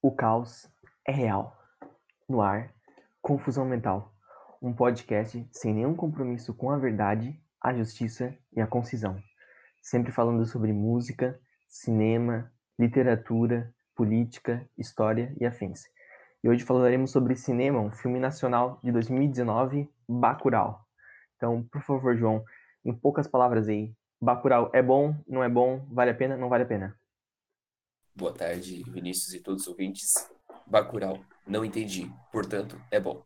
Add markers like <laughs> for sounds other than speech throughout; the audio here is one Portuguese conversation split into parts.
O caos é real. No ar, Confusão Mental. Um podcast sem nenhum compromisso com a verdade, a justiça e a concisão. Sempre falando sobre música, cinema, literatura, política, história e afins. E hoje falaremos sobre cinema, um filme nacional de 2019, Bacurau. Então, por favor, João, em poucas palavras aí, Bacurau é bom, não é bom, vale a pena, não vale a pena? Boa tarde, Vinícius e todos os ouvintes. Bacurau, não entendi, portanto, é bom.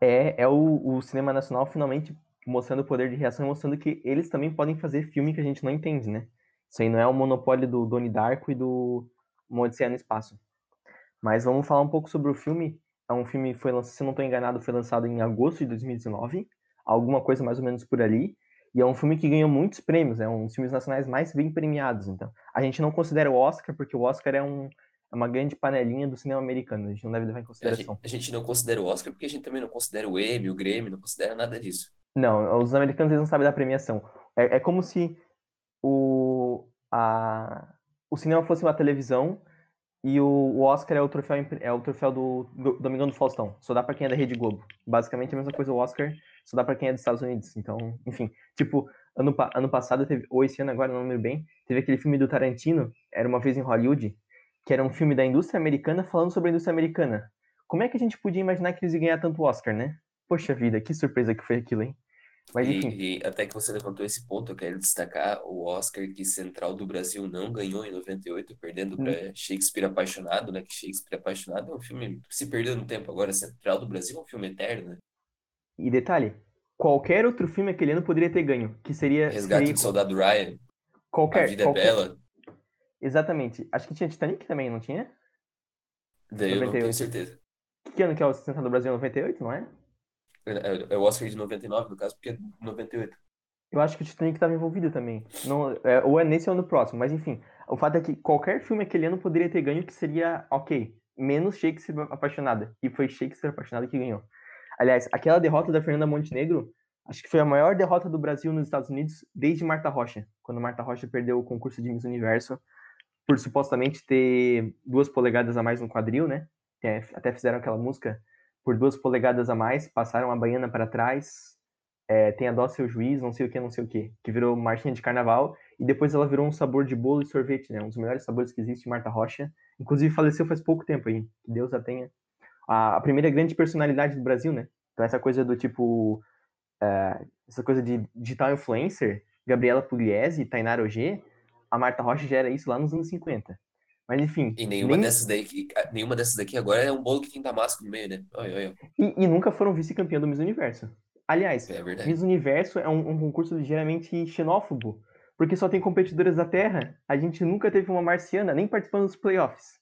É, é o, o cinema nacional finalmente mostrando o poder de reação, mostrando que eles também podem fazer filme que a gente não entende, né? Isso aí não é o monopólio do Doni Darko e do Odisseia no Espaço. Mas vamos falar um pouco sobre o filme. É um filme foi, se não estou enganado, foi lançado em agosto de 2019, alguma coisa mais ou menos por ali. E é um filme que ganhou muitos prêmios, é um dos filmes nacionais mais bem premiados. Então, a gente não considera o Oscar, porque o Oscar é, um, é uma grande panelinha do cinema americano, a gente não deve levar em consideração. A gente, a gente não considera o Oscar porque a gente também não considera o Emmy, o Grêmio, não considera nada disso. Não, os americanos eles não sabem da premiação. É, é como se o, a, o cinema fosse uma televisão e o, o Oscar é o troféu, é o troféu do, do Domingão do Faustão. Só dá pra quem é da Rede Globo. Basicamente a mesma coisa o Oscar só dá pra quem é dos Estados Unidos. Então, enfim, tipo, ano, ano passado, teve, ou esse ano agora, não lembro bem, teve aquele filme do Tarantino, Era Uma Vez em Hollywood, que era um filme da indústria americana falando sobre a indústria americana. Como é que a gente podia imaginar que eles iam ganhar tanto Oscar, né? Poxa vida, que surpresa que foi aquilo, hein? Mas. E, e, até que você levantou esse ponto, eu quero destacar o Oscar que Central do Brasil não ganhou em 98, perdendo hum. para Shakespeare Apaixonado, né? Que Shakespeare Apaixonado é um filme que se perdeu no tempo. Agora, Central do Brasil é um filme eterno, né? E detalhe, qualquer outro filme aquele ano poderia ter ganho, que seria... Resgate seria... do Soldado Ryan, qualquer, A Vida é qualquer... é Bela. Exatamente. Acho que tinha Titanic também, não tinha? Daí eu não tenho certeza. Que ano que é o Central do Brasil? 98, não é? É, é o Oscar de 99, no caso, porque é 98. Eu acho que o Titanic estava envolvido também. Não, é, ou é nesse ou no próximo, mas enfim. O fato é que qualquer filme aquele ano poderia ter ganho que seria ok, menos Shakespeare Apaixonada. E foi Shakespeare Apaixonada que ganhou. Aliás, aquela derrota da Fernanda Montenegro, acho que foi a maior derrota do Brasil nos Estados Unidos desde Marta Rocha, quando Marta Rocha perdeu o concurso de Miss Universo por supostamente ter duas polegadas a mais no quadril, né? Até fizeram aquela música por duas polegadas a mais, passaram a baiana para trás, é, tem a dó seu juiz, não sei o que, não sei o que, que virou marchinha de carnaval, e depois ela virou um sabor de bolo e sorvete, né? Um dos melhores sabores que existe, Marta Rocha. Inclusive faleceu faz pouco tempo aí, que Deus a tenha a, a primeira grande personalidade do Brasil, né? Então essa coisa do tipo, uh, essa coisa de digital influencer, Gabriela Pugliese, Tainara Ogê, a Marta Rocha já era isso lá nos anos 50. Mas enfim. E nenhuma nem... dessas daqui, nenhuma dessas daqui agora é um bolo que tem damasco no meio, né? Oi, oi, oi. E, e, nunca foram vice-campeão do Miss Universo. Aliás, é Miss Universo é um, um concurso ligeiramente xenófobo, porque só tem competidoras da Terra. A gente nunca teve uma marciana nem participando dos playoffs.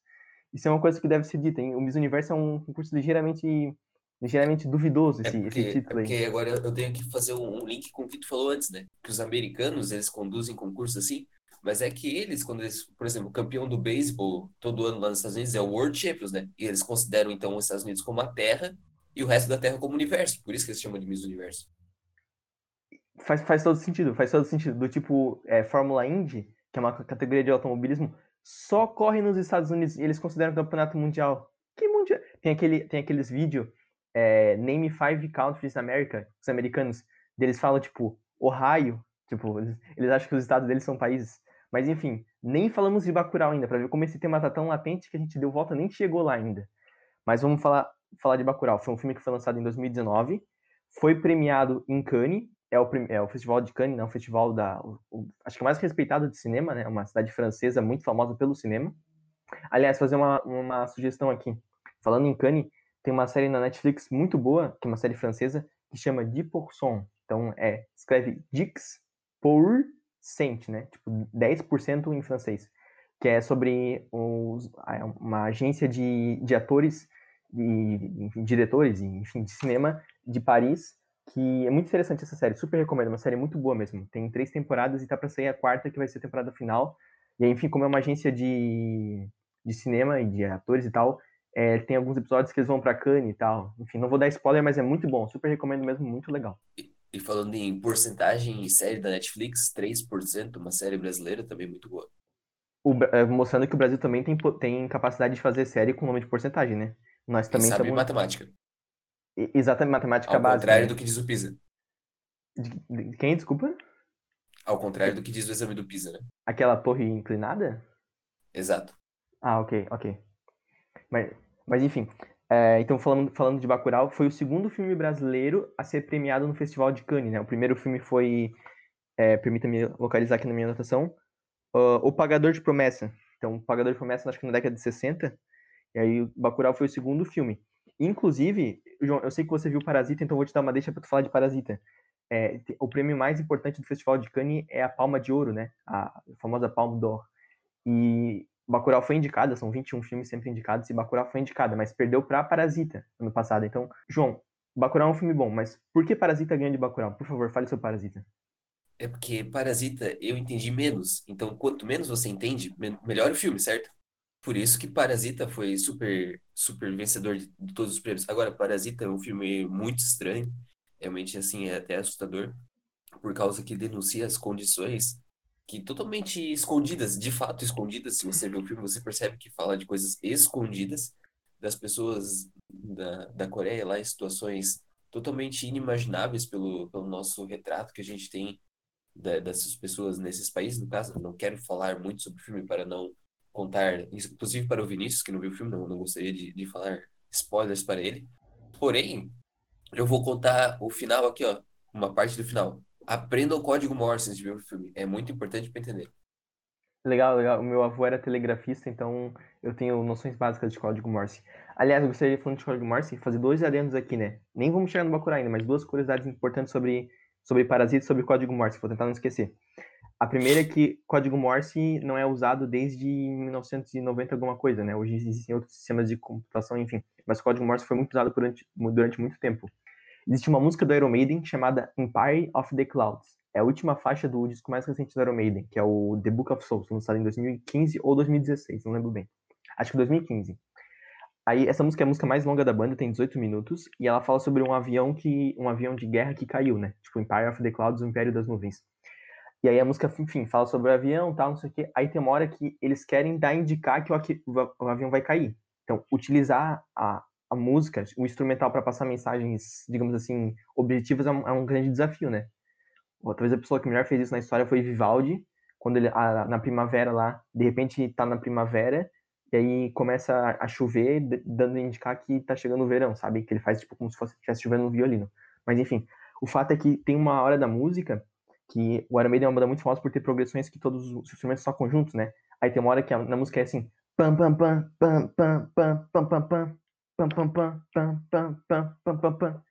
Isso é uma coisa que deve ser dita. Hein? O Miss Universo é um concurso ligeiramente, ligeiramente duvidoso, esse, é porque, esse título é porque agora eu tenho que fazer um link com o que tu falou antes, né? Que os americanos, eles conduzem concursos assim, mas é que eles, quando eles, por exemplo, o campeão do beisebol todo ano lá nos Estados Unidos é o World Champions, né? E eles consideram então os Estados Unidos como a Terra e o resto da Terra como universo. Por isso que eles chamam de Miss Universo. Faz, faz todo sentido, faz todo sentido. Do tipo, é, Fórmula Indy, que é uma categoria de automobilismo, só corre nos Estados Unidos e eles consideram campeonato mundial. Que mundial? Tem, aquele, tem aqueles vídeos, é, Name Five Countries America, os americanos, deles falam, tipo, Ohio, tipo, eles, eles acham que os estados deles são países. Mas enfim, nem falamos de Bacurau ainda, para ver como esse tema tá tão latente que a gente deu volta nem chegou lá ainda. Mas vamos falar, falar de Bacurau. Foi um filme que foi lançado em 2019, foi premiado em Cannes, é o, é o Festival de Cannes, né, o festival da, o, o, acho que é mais respeitado de cinema, né, uma cidade francesa muito famosa pelo cinema. Aliás, fazer uma, uma sugestão aqui. Falando em Cannes, tem uma série na Netflix muito boa, que é uma série francesa, que chama Dix. Então, é, escreve Dix por cent, né? Tipo, 10% em francês. Que é sobre os, uma agência de, de atores e diretores, enfim, de cinema de Paris, que é muito interessante essa série, super recomendo, uma série muito boa mesmo. Tem três temporadas e tá para sair a quarta, que vai ser a temporada final. E enfim, como é uma agência de, de cinema e de atores e tal, é, tem alguns episódios que eles vão para Cannes e tal. Enfim, não vou dar spoiler, mas é muito bom, super recomendo mesmo, muito legal. E falando em porcentagem em série da Netflix, 3%, uma série brasileira também muito boa. o, é, mostrando que o Brasil também tem, tem capacidade de fazer série com nome de porcentagem, né? Nós também sabe matemática. Exatamente, matemática Ao básica. Ao contrário né? do que diz o PISA. De, de, quem, desculpa? Ao contrário do que diz o exame do PISA, né? Aquela torre inclinada? Exato. Ah, ok, ok. Mas, mas enfim, é, então falando, falando de Bacurau, foi o segundo filme brasileiro a ser premiado no Festival de Cannes, né? O primeiro filme foi, é, permita-me localizar aqui na minha anotação, uh, O Pagador de Promessa. Então, O Pagador de Promessa, acho que na década de 60, e aí Bacurau foi o segundo filme. Inclusive, João, eu sei que você viu Parasita, então vou te dar uma deixa para tu falar de Parasita. É, o prêmio mais importante do Festival de Cannes é a Palma de Ouro, né? A famosa Palme d'Or. E Bacurau foi indicada, são 21 filmes sempre indicados, e Bacurau foi indicada, mas perdeu para Parasita ano passado. Então, João, Bacurau é um filme bom, mas por que Parasita ganha de Bacurau? Por favor, fale sobre Parasita. É porque Parasita eu entendi menos. Então, quanto menos você entende, melhor o filme, certo? Por isso que Parasita foi super, super vencedor de, de todos os prêmios. Agora, Parasita é um filme muito estranho. Realmente, assim, é até assustador. Por causa que denuncia as condições que totalmente escondidas, de fato escondidas. Se você vê o filme, você percebe que fala de coisas escondidas das pessoas da, da Coreia lá em situações totalmente inimagináveis pelo, pelo nosso retrato que a gente tem da, dessas pessoas nesses países. No caso, não quero falar muito sobre o filme para não contar, inclusive para o Vinícius, que não viu o filme, não, não gostaria de, de falar spoilers para ele. Porém, eu vou contar o final aqui, ó, uma parte do final. Aprenda o código Morse antes de ver o filme. É muito importante para entender. Legal, legal. O meu avô era telegrafista, então eu tenho noções básicas de código Morse. Aliás, eu gostaria falar de código Morse fazer dois adendos aqui, né? Nem vamos chegar no Bacurau ainda, mas duas curiosidades importantes sobre, sobre parasitas e sobre código Morse. Vou tentar não esquecer. A primeira é que código Morse não é usado desde 1990 alguma coisa, né? Hoje existem outros sistemas de computação, enfim. Mas código Morse foi muito usado durante, durante muito tempo. Existe uma música do Iron Maiden chamada Empire of the Clouds. É a última faixa do disco mais recente do Iron Maiden, que é o The Book of Souls, lançado em 2015 ou 2016, não lembro bem. Acho que 2015. Aí essa música é a música mais longa da banda, tem 18 minutos, e ela fala sobre um avião que um avião de guerra que caiu, né? Tipo Empire of the Clouds, o Império das Nuvens. E aí a música, enfim, fala sobre o avião, tal, não sei o quê. Aí tem uma hora que eles querem dar indicar que o, o avião vai cair. Então, utilizar a, a música, o instrumental para passar mensagens, digamos assim, objetivas é um, é um, grande desafio, né? Talvez a pessoa que melhor fez isso na história foi Vivaldi, quando ele a, na primavera lá, de repente tá na primavera e aí começa a, a chover, dando a indicar que tá chegando o verão, sabe? Que ele faz tipo como se fosse estivesse chovendo no violino. Mas enfim, o fato é que tem uma hora da música que o Iron Maiden é uma banda muito famosa por ter progressões que todos os instrumentos são conjuntos, né? Aí tem uma hora que a, na música é assim, pam pam pam pam pam pam pam pam pam pam pam pam pam pam pam pam pam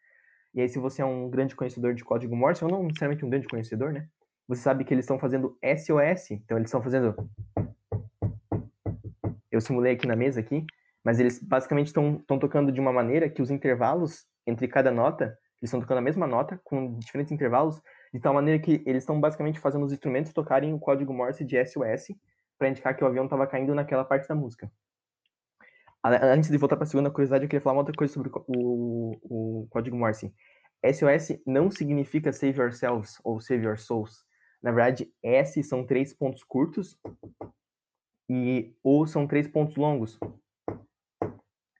e aí se você é um grande conhecedor de código Morse, ou não necessariamente um grande conhecedor, né? Você sabe que eles estão fazendo SOS, então eles estão fazendo eu simulei aqui na mesa aqui, mas eles basicamente estão tocando de uma maneira que os intervalos entre cada nota, eles estão tocando a mesma nota com diferentes intervalos de tal maneira que eles estão basicamente fazendo os instrumentos tocarem o código Morse de SOS para indicar que o avião estava caindo naquela parte da música. Antes de voltar para a segunda curiosidade, eu queria falar uma outra coisa sobre o, o código Morse. SOS não significa Save Yourselves ou Save Your Souls. Na verdade, S são três pontos curtos e O são três pontos longos.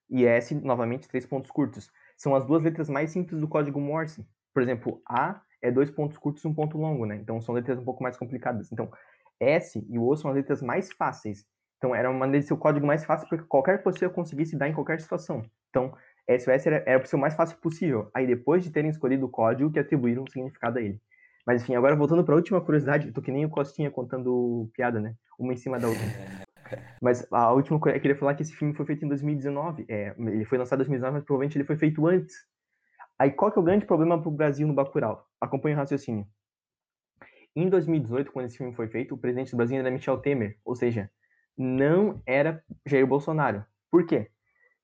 E S, novamente, três pontos curtos. São as duas letras mais simples do código Morse. Por exemplo, A é dois pontos curtos e um ponto longo, né? Então são letras um pouco mais complicadas. Então, S e o são as letras mais fáceis. Então era uma maneira de ser o código mais fácil para que qualquer pessoa conseguisse dar em qualquer situação. Então, SOS era, era para ser o mais fácil possível. Aí depois de terem escolhido o código, que atribuíram um significado a ele. Mas enfim, agora voltando para a última curiosidade, tô que nem o Costinha contando piada, né? Uma em cima da outra. <laughs> Mas a última coisa, eu queria falar que esse filme foi feito em 2019. É, ele foi lançado em 2019, mas provavelmente ele foi feito antes Aí qual que é o grande problema para o Brasil no Bacurau? Acompanhe o raciocínio. Em 2018, quando esse filme foi feito, o presidente do Brasil era Michel Temer, ou seja, não era Jair Bolsonaro. Por quê?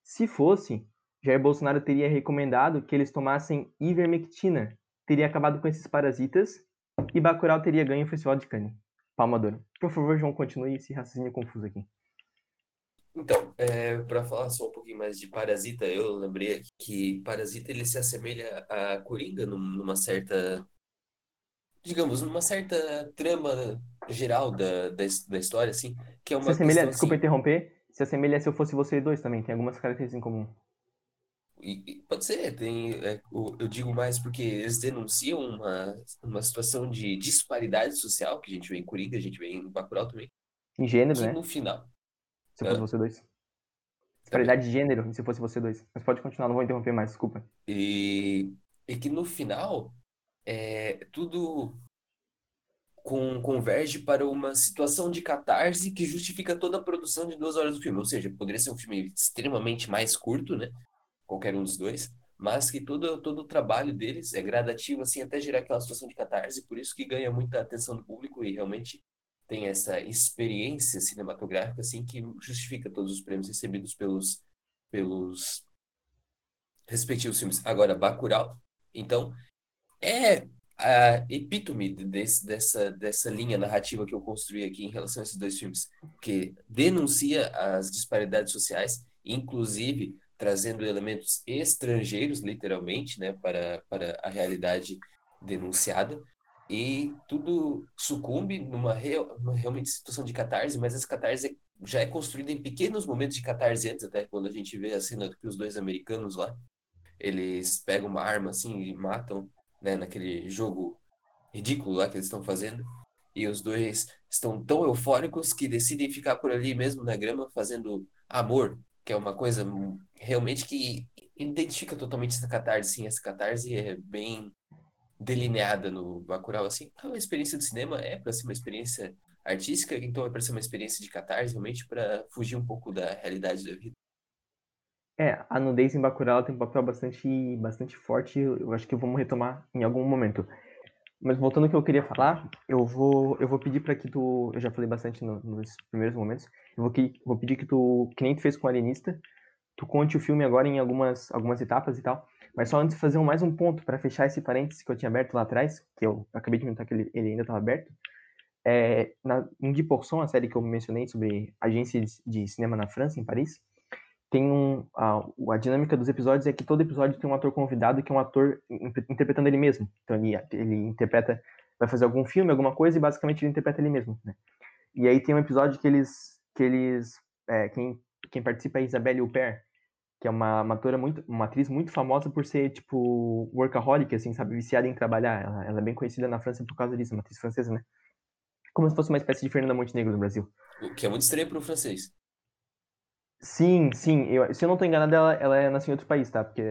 Se fosse, Jair Bolsonaro teria recomendado que eles tomassem ivermectina, teria acabado com esses parasitas e Bacurau teria ganho o Festival de Cannes. Palmador. Por favor, João, continue esse raciocínio confuso aqui. Então, é, para falar só um pouquinho mais de Parasita, eu lembrei que Parasita ele se assemelha a Coringa numa certa, digamos, numa certa trama geral da, da, da história, assim, que é uma Se assemelha, questão, desculpa assim, interromper, se assemelha se eu fosse você dois também, tem algumas características em comum. E, e pode ser, tem, é, eu digo mais porque eles denunciam uma, uma situação de disparidade social que a gente vê em Coringa, a gente vê em Bacurau também, Em gênero, né? no final Se eu fosse Hã? você dois. também. Disparidade de gênero, e se fosse você dois. Mas pode continuar, não vou interromper mais, desculpa. E, e que no final é, tudo com, converge para uma situação de catarse que justifica toda a produção de duas horas do filme. Ou seja, poderia ser um filme extremamente mais curto, né? Qualquer um dos dois, mas que todo, todo o trabalho deles é gradativo, assim, até gerar aquela situação de catarse, por isso que ganha muita atenção do público e realmente tem essa experiência cinematográfica, assim, que justifica todos os prêmios recebidos pelos, pelos respectivos filmes. Agora, Bacurau, então, é a epítome desse, dessa, dessa linha narrativa que eu construí aqui em relação a esses dois filmes, que denuncia as disparidades sociais, inclusive trazendo elementos estrangeiros, literalmente, né, para, para a realidade denunciada, e tudo sucumbe numa, real, numa realmente situação de catarse, mas essa catarse já é construída em pequenos momentos de catarse antes, até quando a gente vê a cena que os dois americanos lá, eles pegam uma arma assim e matam, né, naquele jogo ridículo lá que eles estão fazendo. E os dois estão tão eufóricos que decidem ficar por ali mesmo na grama fazendo amor, que é uma coisa realmente que identifica totalmente essa catarse, sim, essa catarse é bem delineada no Bacurau, assim, é uma experiência de cinema, é para ser uma experiência artística, então é para ser uma experiência de catarse, realmente para fugir um pouco da realidade da vida. É, a nudez em Bacurau tem um papel bastante, bastante forte, eu acho que vamos retomar em algum momento. Mas voltando ao que eu queria falar, eu vou, eu vou pedir para que tu, eu já falei bastante no- nos primeiros momentos, eu vou, que, vou pedir que tu, que nem tu fez com o Alienista, tu conte o filme agora em algumas, algumas etapas e tal, mas só antes fazer um- mais um ponto para fechar esse parênteses que eu tinha aberto lá atrás, que eu acabei de comentar que ele, ele ainda estava aberto. É, na, em Guy a série que eu mencionei sobre agências de cinema na França, em Paris, tem um a, a dinâmica dos episódios é que todo episódio tem um ator convidado que é um ator in- interpretando ele mesmo. Então ele, ele interpreta, vai fazer algum filme, alguma coisa e basicamente ele interpreta ele mesmo. Né? E aí tem um episódio que eles, que eles, é, quem, quem participa é Isabelle Huppert, que é uma, uma atora muito, uma atriz muito famosa por ser tipo workaholic, assim, sabe, viciada em trabalhar. Ela, ela é bem conhecida na França por causa disso, uma atriz francesa, né? Como se fosse uma espécie de Fernanda Montenegro no Brasil. O que é muito estranho para o francês. Sim, sim. Eu, se eu não tô enganado, ela, ela é nascida em outro país, tá? Porque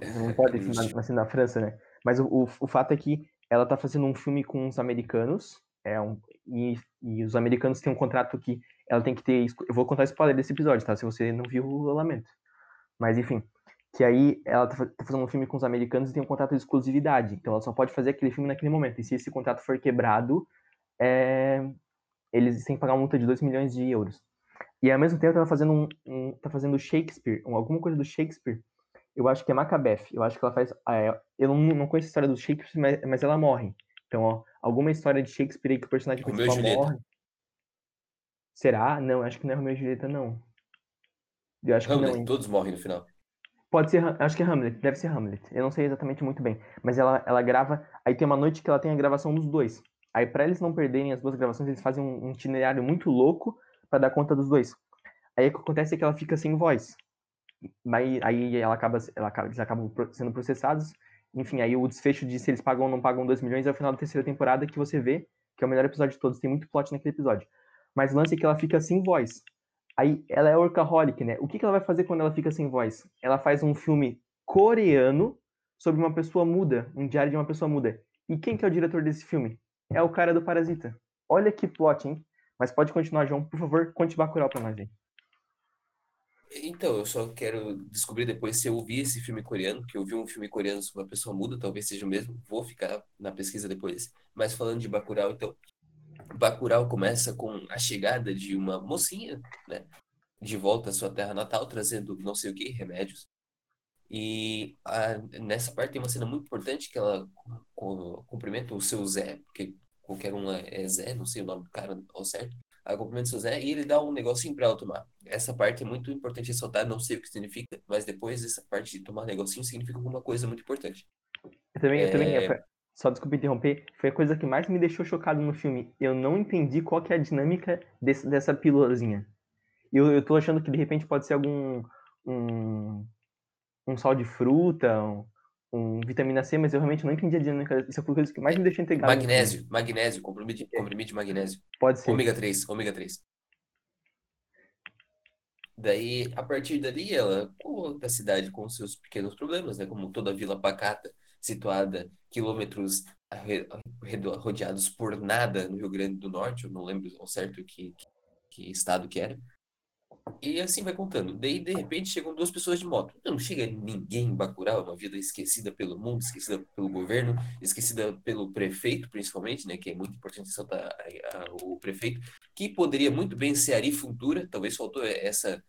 não pode ser na- nascer na França, né? Mas o, o, o fato é que ela tá fazendo um filme com os americanos, é um, e, e os americanos têm um contrato que ela tem que ter. Eu vou contar spoiler desse episódio, tá? Se você não viu, eu lamento. Mas enfim, que aí ela tá, fa- tá fazendo um filme com os americanos e tem um contrato de exclusividade. Então ela só pode fazer aquele filme naquele momento. E se esse contrato for quebrado, é, eles têm que pagar uma multa de 2 milhões de euros. E ao mesmo tempo ela fazendo um, um tá fazendo Shakespeare, um- alguma coisa do Shakespeare. Eu acho que é Macbeth. Eu acho que ela faz. ah, é, eu não, não conheço a história do Shakespeare, mas, mas ela morre. Então, ó, alguma história de Shakespeare aí que o personagem Romeu principal Julieta. morre. Será? Não, acho que não é Romeu e Julieta, não. Eu acho que não, Hamlet, hein? todos morrem no final. Pode ser, acho que é Hamlet, deve ser Hamlet. Eu não sei exatamente muito bem. Mas ela, ela grava. Aí tem uma noite que ela tem a gravação dos dois. Aí, pra eles não perderem as duas gravações, eles fazem um, um itinerário muito louco pra dar conta dos dois. Aí o que acontece é que ela fica sem voz. Mas aí ela acaba, ela acaba, eles acabam sendo processados. Enfim, aí o desfecho de se eles pagam ou não pagam 2 milhões é o final da terceira temporada que você vê, que é o melhor episódio de todos. Tem muito plot naquele episódio. Mas o lance é que ela fica sem voz. Aí ela é workaholic, né? O que, que ela vai fazer quando ela fica sem voz? Ela faz um filme coreano sobre uma pessoa muda, um diário de uma pessoa muda. E quem que é o diretor desse filme? É o cara do Parasita. Olha que plot, hein? Mas pode continuar, João. Por favor, conte Bacurau pra nós aí. Então, eu só quero descobrir depois se eu vi esse filme coreano, que eu vi um filme coreano sobre uma pessoa muda, talvez seja o mesmo, vou ficar na pesquisa depois. Mas falando de Bacurau, então, Bacurau começa com a chegada de uma mocinha, né, de volta à sua terra natal, trazendo não sei o que, remédios. E a- nessa parte tem uma cena muito importante que ela cu- cumprimenta o seu Zé, porque qualquer um é é Zé, não sei o nome do cara ao certo. Ela cumprimenta o Zé e ele dá um negocinho pra ela tomar. Essa parte é muito importante ressaltar, não sei o que significa, mas depois essa parte de tomar negocinho significa alguma coisa muito importante. Eu também, eu também É. só desculpa interromper, foi a coisa que mais me deixou chocado no filme. Eu não entendi qual que é a dinâmica desse, dessa pílulazinha. Eu, eu tô achando que de repente pode ser algum um, um sal de fruta, um, um vitamina C, mas eu realmente não entendi a dinâmica. Isso foi a coisa que mais me deixou intrigado. Magnésio, magnésio, comprimido, comprimido de magnésio. Pode ser. Ômega 3, ômega 3. Daí, a partir dali, ela a cidade com seus pequenos problemas, né? Como toda vila pacata, situada quilômetros rodeados por nada no Rio Grande do Norte, eu não lembro ao certo que, que, que estado que era. E assim vai contando. Daí, de repente, chegam duas pessoas de moto. Não chega ninguém em Bacurau, uma vida esquecida pelo mundo, esquecida pelo governo, esquecida pelo prefeito, principalmente, né? Que é muito importante ressaltar o prefeito, que poderia muito bem ser Ari Futura, talvez faltou essa,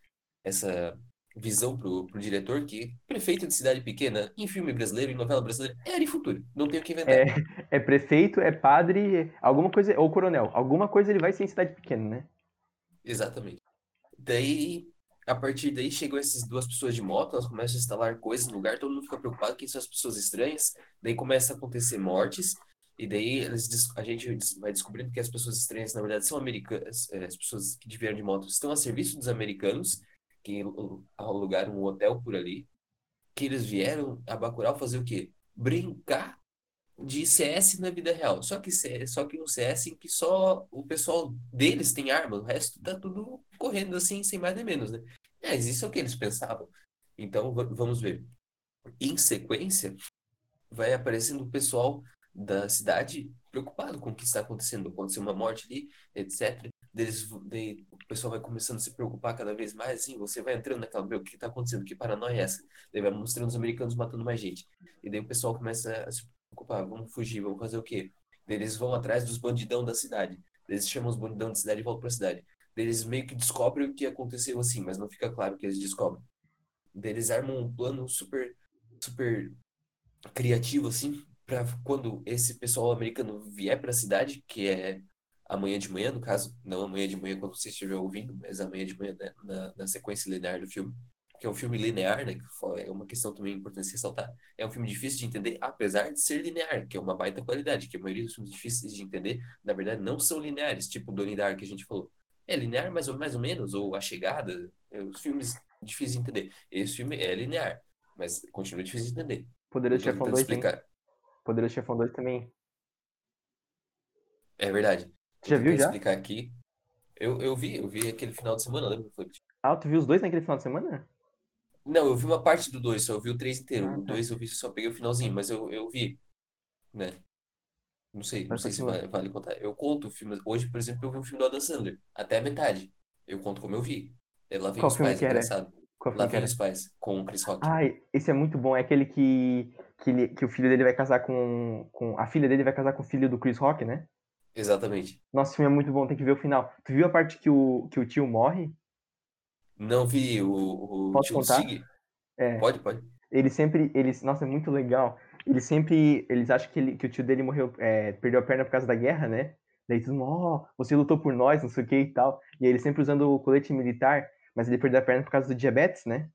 essa visão pro, pro diretor que prefeito de cidade pequena, em filme brasileiro, em novela brasileira, é Ari Futura. Não tem o que inventar. É, é prefeito, é padre, alguma coisa, ou coronel. Alguma coisa ele vai ser em cidade pequena, né? Exatamente. Daí, a partir daí, chegam essas duas pessoas de moto, elas começam a instalar coisas no lugar, todo mundo fica preocupado, quem são as pessoas estranhas, daí começa a acontecer mortes, e daí eles, a gente vai descobrindo que as pessoas estranhas, na verdade, são americanas, é, as pessoas que vieram de moto estão a serviço dos americanos, que alugaram um hotel por ali, que eles vieram a Bacurau fazer o quê? Brincar de CS na vida real. Só que só que um CS em que só o pessoal deles tem arma, o resto tá tudo correndo assim, sem mais nem menos, né? Mas isso é o que eles pensavam. Então, vamos ver. Em sequência, vai aparecendo o pessoal da cidade preocupado com o que está acontecendo. Aconteceu uma morte ali, etc. Deles, de, o pessoal vai começando a se preocupar cada vez mais, assim, você vai entrando naquela, o que está acontecendo? Que paranoia é essa? Daí vai mostrando os americanos matando mais gente. E daí o pessoal começa a se preocupar, vamos fugir, vamos fazer o quê? Daí eles vão atrás dos bandidão da cidade. Eles chamam os bandidão da cidade e voltam para a cidade. Eles meio que descobrem o que aconteceu assim, mas não fica claro o que eles descobrem. Eles armam um plano super, super criativo, assim, para quando esse pessoal americano vier para a cidade, que é amanhã de manhã, no caso, não amanhã de manhã quando você estiver ouvindo, mas amanhã de manhã né, na, na sequência linear do filme, que é um filme linear, né, que é uma questão também importante ressaltar. É um filme difícil de entender, apesar de ser linear, que é uma baita qualidade, que a maioria dos filmes difíceis de entender, na verdade, não são lineares, tipo o Donnie Dark que a gente falou. É linear mais ou, mais ou menos, ou A Chegada, é, os filmes difíceis de entender. Esse filme é linear, mas continua difícil de entender. Poderoso Chefão 2 explicar. Poderoso Chefão 2 também. É verdade. Você já viu já? explicar aqui. Eu, eu vi, eu vi aquele final de semana, lembra? Foi... Ah, tu viu os dois naquele final de semana? Não, eu vi uma parte do dois, só eu vi o três inteiro. Ah, o tá. dois eu vi, só peguei o finalzinho, mas eu, eu vi, né? Não sei, não sei se vale, vale, contar. Eu conto filmes. Hoje, por exemplo, eu vi um filme do Adam Sandler, até a metade. Eu conto como eu vi. É Lá vem Qual os pais, engraçado. Qual Lá vem os pais, com o Chris Rock. Ai, esse é muito bom. É aquele que, que, ele, que o filho dele vai casar com, com. A filha dele vai casar com o filho do Chris Rock, né? Exatamente. Nossa, o filme é muito bom, tem que ver o final. Tu viu a parte que o, que o tio morre? Não vi o, o Posso tio contar? É. Pode, pode. Ele sempre. Eles, nossa, é muito legal. Eles sempre. Eles acham que, ele, que o tio dele morreu, é, perdeu a perna por causa da guerra, né? Daí todo mundo, ó, oh, você lutou por nós, não sei o que e tal. E ele sempre usando o colete militar, mas ele perdeu a perna por causa do diabetes, né?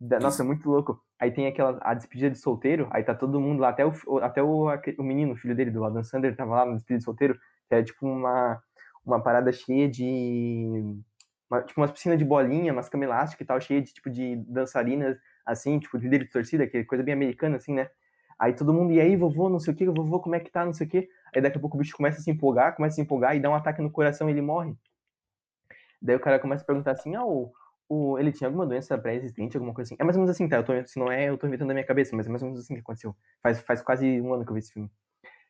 Da, nossa, é muito louco. Aí tem aquela a despedida de solteiro, aí tá todo mundo lá, até o, até o, o menino, o filho dele, do Adam Sandler, tava lá na despedida de solteiro, que é tipo uma, uma parada cheia de. Uma, tipo umas piscinas de bolinha, umas cama elástica e tal, cheia de tipo de dançarinas, assim, tipo, de líder de torcida, que é coisa bem americana, assim, né? Aí todo mundo, e aí, vovô, não sei o que, vovô, como é que tá, não sei o que. Aí daqui a pouco o bicho começa a se empolgar, começa a se empolgar e dá um ataque no coração e ele morre. Daí o cara começa a perguntar assim, ah, o, o, ele tinha alguma doença pré-existente, alguma coisa assim. É mais ou menos assim, tá? Eu tô, se não é, eu tô inventando na minha cabeça, mas é mais ou menos assim que aconteceu. Faz, faz quase um ano que eu vi esse filme.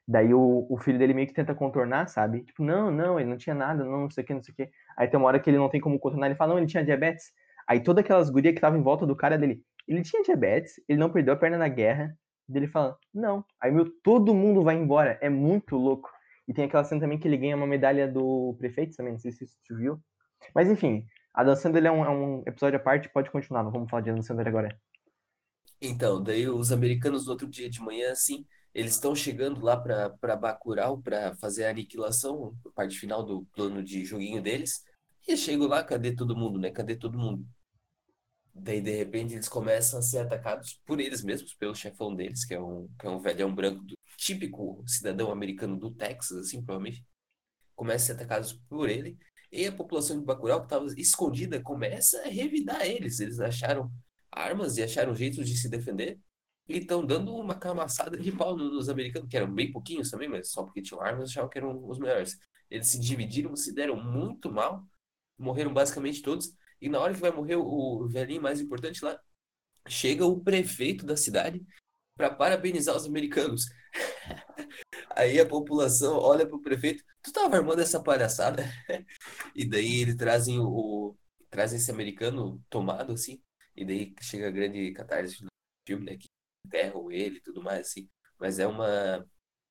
Daí o, o filho dele meio que tenta contornar, sabe? Tipo, não, não, ele não tinha nada, não, não sei o que, não sei o que. Aí tem uma hora que ele não tem como contornar, ele fala, não, ele tinha diabetes. Aí todas aquelas gurias que estavam em volta do cara dele, ele tinha diabetes, ele não perdeu a perna na guerra. Ele fala, não. Aí, meu, todo mundo vai embora. É muito louco. E tem aquela cena também que ele ganha uma medalha do prefeito também, não sei se você viu. Mas enfim, a Dan Sandler é um, é um episódio à parte, pode continuar, não vamos falar de Dan Sandler agora. Então, daí os americanos no outro dia de manhã, assim, eles estão chegando lá para Bacurau para fazer a aniquilação, parte final do plano de joguinho deles. E chego lá, cadê todo mundo, né? Cadê todo mundo? Daí, de repente, eles começam a ser atacados por eles mesmos, pelo chefão deles, que é um, que é um velhão branco do típico cidadão americano do Texas, assim, provavelmente, começa a ser atacados por ele, e a população de Bacurau, que estava escondida, começa a revidar eles. Eles acharam armas e acharam jeitos de se defender, e estão dando uma camaçada de pau nos americanos, que eram bem pouquinhos também, mas só porque tinham armas achavam que eram os melhores. Eles se dividiram, se deram muito mal, morreram basicamente todos, e na hora que vai morrer o velhinho mais importante lá, chega o prefeito da cidade para parabenizar os americanos. <laughs> Aí a população olha pro prefeito, tu tava armando essa palhaçada? <laughs> e daí eles trazem o, trazem esse americano tomado assim, e daí chega a grande catarse do filme, né, que enterram ele e tudo mais assim. Mas é uma,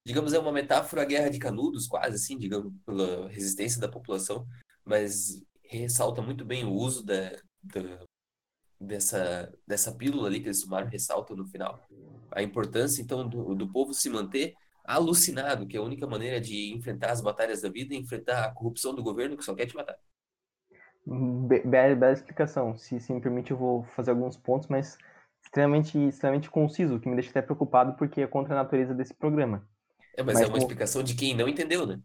digamos, é uma metáfora à guerra de Canudos, quase assim, digamos, pela resistência da população, mas ressalta muito bem o uso da, da dessa, dessa pílula ali que eles tomaram, ressalta no final. A importância, então, do, do povo se manter alucinado, que é a única maneira de enfrentar as batalhas da vida e enfrentar a corrupção do governo que só quer te matar. Bela, bela explicação. Se, se me permite, eu vou fazer alguns pontos, mas extremamente, extremamente conciso, que me deixa até preocupado porque é contra a natureza desse programa. É, mas, mas é uma como... explicação de quem não entendeu, né?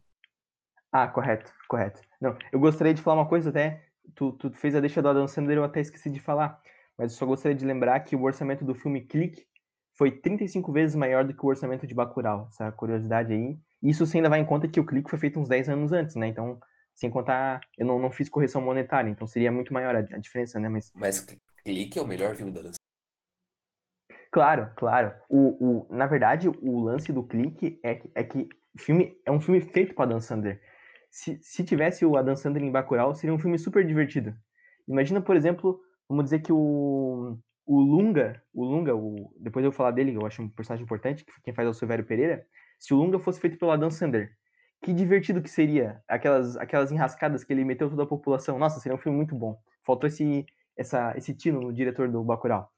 Ah, correto, correto. Não, eu gostaria de falar uma coisa até. Tu, tu fez a deixa do Adam Sandler, eu até esqueci de falar. Mas eu só gostaria de lembrar que o orçamento do filme Clique foi 35 vezes maior do que o orçamento de Bacurau. Essa curiosidade aí. Isso ainda vai em conta que o Clique foi feito uns 10 anos antes, né? Então, sem contar, eu não, não fiz correção monetária, então seria muito maior a, a diferença, né? Mas, Mas Clique é o melhor filme da dança. Claro, claro. O, o, na verdade, o lance do Clique é, é que o filme é um filme feito para Dan Sandler. Se, se tivesse o Adam Sandler em Bacurau, seria um filme super divertido. Imagina, por exemplo, vamos dizer que o, o Lunga, o Lunga, o, depois eu vou falar dele, eu acho um personagem importante, que quem faz é o Silvério Pereira. Se o Lunga fosse feito pelo Adam Sandler, que divertido que seria aquelas, aquelas enrascadas que ele meteu toda a população. Nossa, seria um filme muito bom. Faltou esse, essa, esse tino no diretor do Bacurau.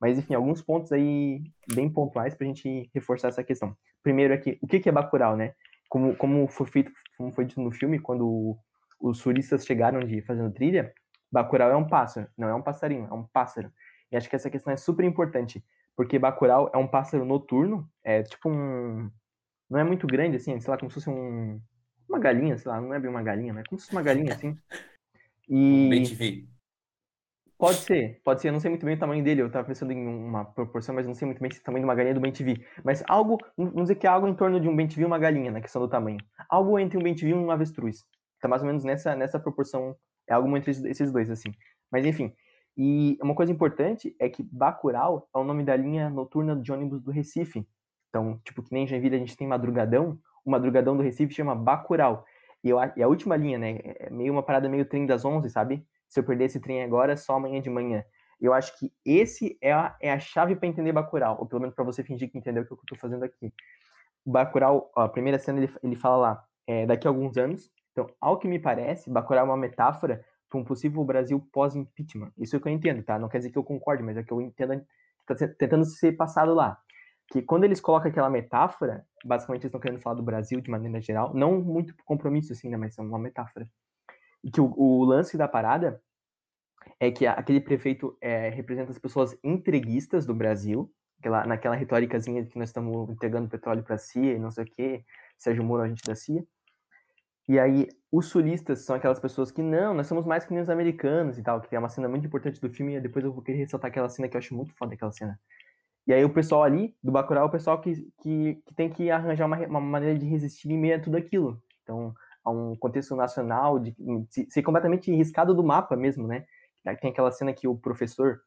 Mas, enfim, alguns pontos aí bem pontuais pra gente reforçar essa questão. Primeiro aqui, o que é Bacurau, né? Como, como foi feito, como foi dito no filme, quando os turistas chegaram de fazendo trilha, Bacurau é um pássaro, não é um passarinho, é um pássaro. E acho que essa questão é super importante, porque Bacurau é um pássaro noturno, é tipo um... Não é muito grande, assim, sei lá, como se fosse um... Uma galinha, sei lá, não é bem uma galinha, mas é como se fosse uma galinha, assim. <laughs> E... Bem. Pode ser, pode ser. Eu não sei muito bem o tamanho dele. Eu tava pensando em uma proporção, mas não sei muito bem se o tamanho de uma galinha é do Ben TV. Mas algo, vamos dizer que é algo em torno de um Ben TV e uma galinha, na questão do tamanho. Algo entre um Ben TV e um avestruz. Tá mais ou menos nessa, nessa proporção é algo entre esses dois, assim. Mas enfim. E uma coisa importante é que Bacurau é o nome da linha noturna de ônibus do Recife. Então, tipo, que nem em Joinville a gente tem Madrugadão, o Madrugadão do Recife chama Bacurau. E, e a última linha, né, é meio uma parada meio trem das 11, sabe? Se eu perder esse trem agora, só amanhã de manhã. Eu acho que esse é a, é a chave para entender Bacurau, ou pelo menos para você fingir que entendeu o que eu estou fazendo aqui. Bacurau, ó, a primeira cena ele, ele fala lá, é, daqui a alguns anos, então, ao que me parece, Bacurau é uma metáfora para um possível Brasil pós-impeachment. Isso é que eu entendo, tá? Não quer dizer que eu concorde, mas é que eu entendo que está tentando ser passado lá. Que quando eles colocam aquela metáfora, basicamente eles estão querendo falar do Brasil de maneira geral, não muito compromisso assim, né, mas é uma metáfora. Que o, o lance da parada é que aquele prefeito é, representa as pessoas entreguistas do Brasil, aquela, naquela retóricazinha que nós estamos entregando petróleo para a CIA e não sei o quê, Sérgio Moro, agente da CIA. E aí, os sulistas são aquelas pessoas que, não, nós somos mais que nem os americanos e tal, que é uma cena muito importante do filme, e depois eu vou querer ressaltar aquela cena que eu acho muito foda, aquela cena. E aí o pessoal ali, do Bacurau, é o pessoal que, que, que tem que arranjar uma, uma maneira de resistir em meio a tudo aquilo. Então, a um contexto nacional, de, de ser completamente riscado do mapa mesmo, né? Tem aquela cena que o professor...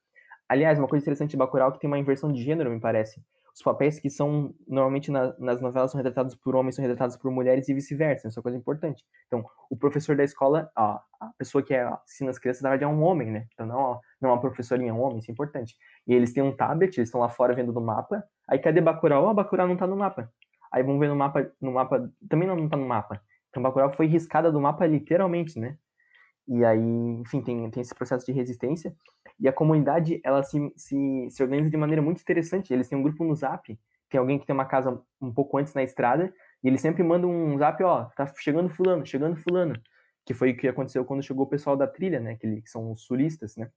Aliás, uma coisa interessante de Bacurau é que tem uma inversão de gênero, me parece os papéis que são normalmente na, nas novelas são retratados por homens são retratados por mulheres e vice-versa. Isso é uma coisa importante. Então, o professor da escola, ó, a pessoa que é, ensina as crianças, na verdade, é um homem, né? Então, não, não é uma professorinha, é um homem, isso é importante. E eles têm um tablet, eles estão lá fora vendo no mapa. Aí, cadê Bacurau? Ó, oh, Bacurau não tá no mapa. Aí vão ver no mapa, no mapa, também não, não tá no mapa. Então, Bacurau foi riscada do mapa literalmente, né? E aí, enfim, tem, tem esse processo de resistência. E a comunidade, ela se, se, se organiza de maneira muito interessante. Eles têm um grupo no Zap, tem alguém que tem uma casa um pouco antes na estrada, e eles sempre mandam um Zap, ó, tá chegando fulano, chegando fulano. Que foi o que aconteceu quando chegou o pessoal da trilha, né, que, que são os sulistas, né.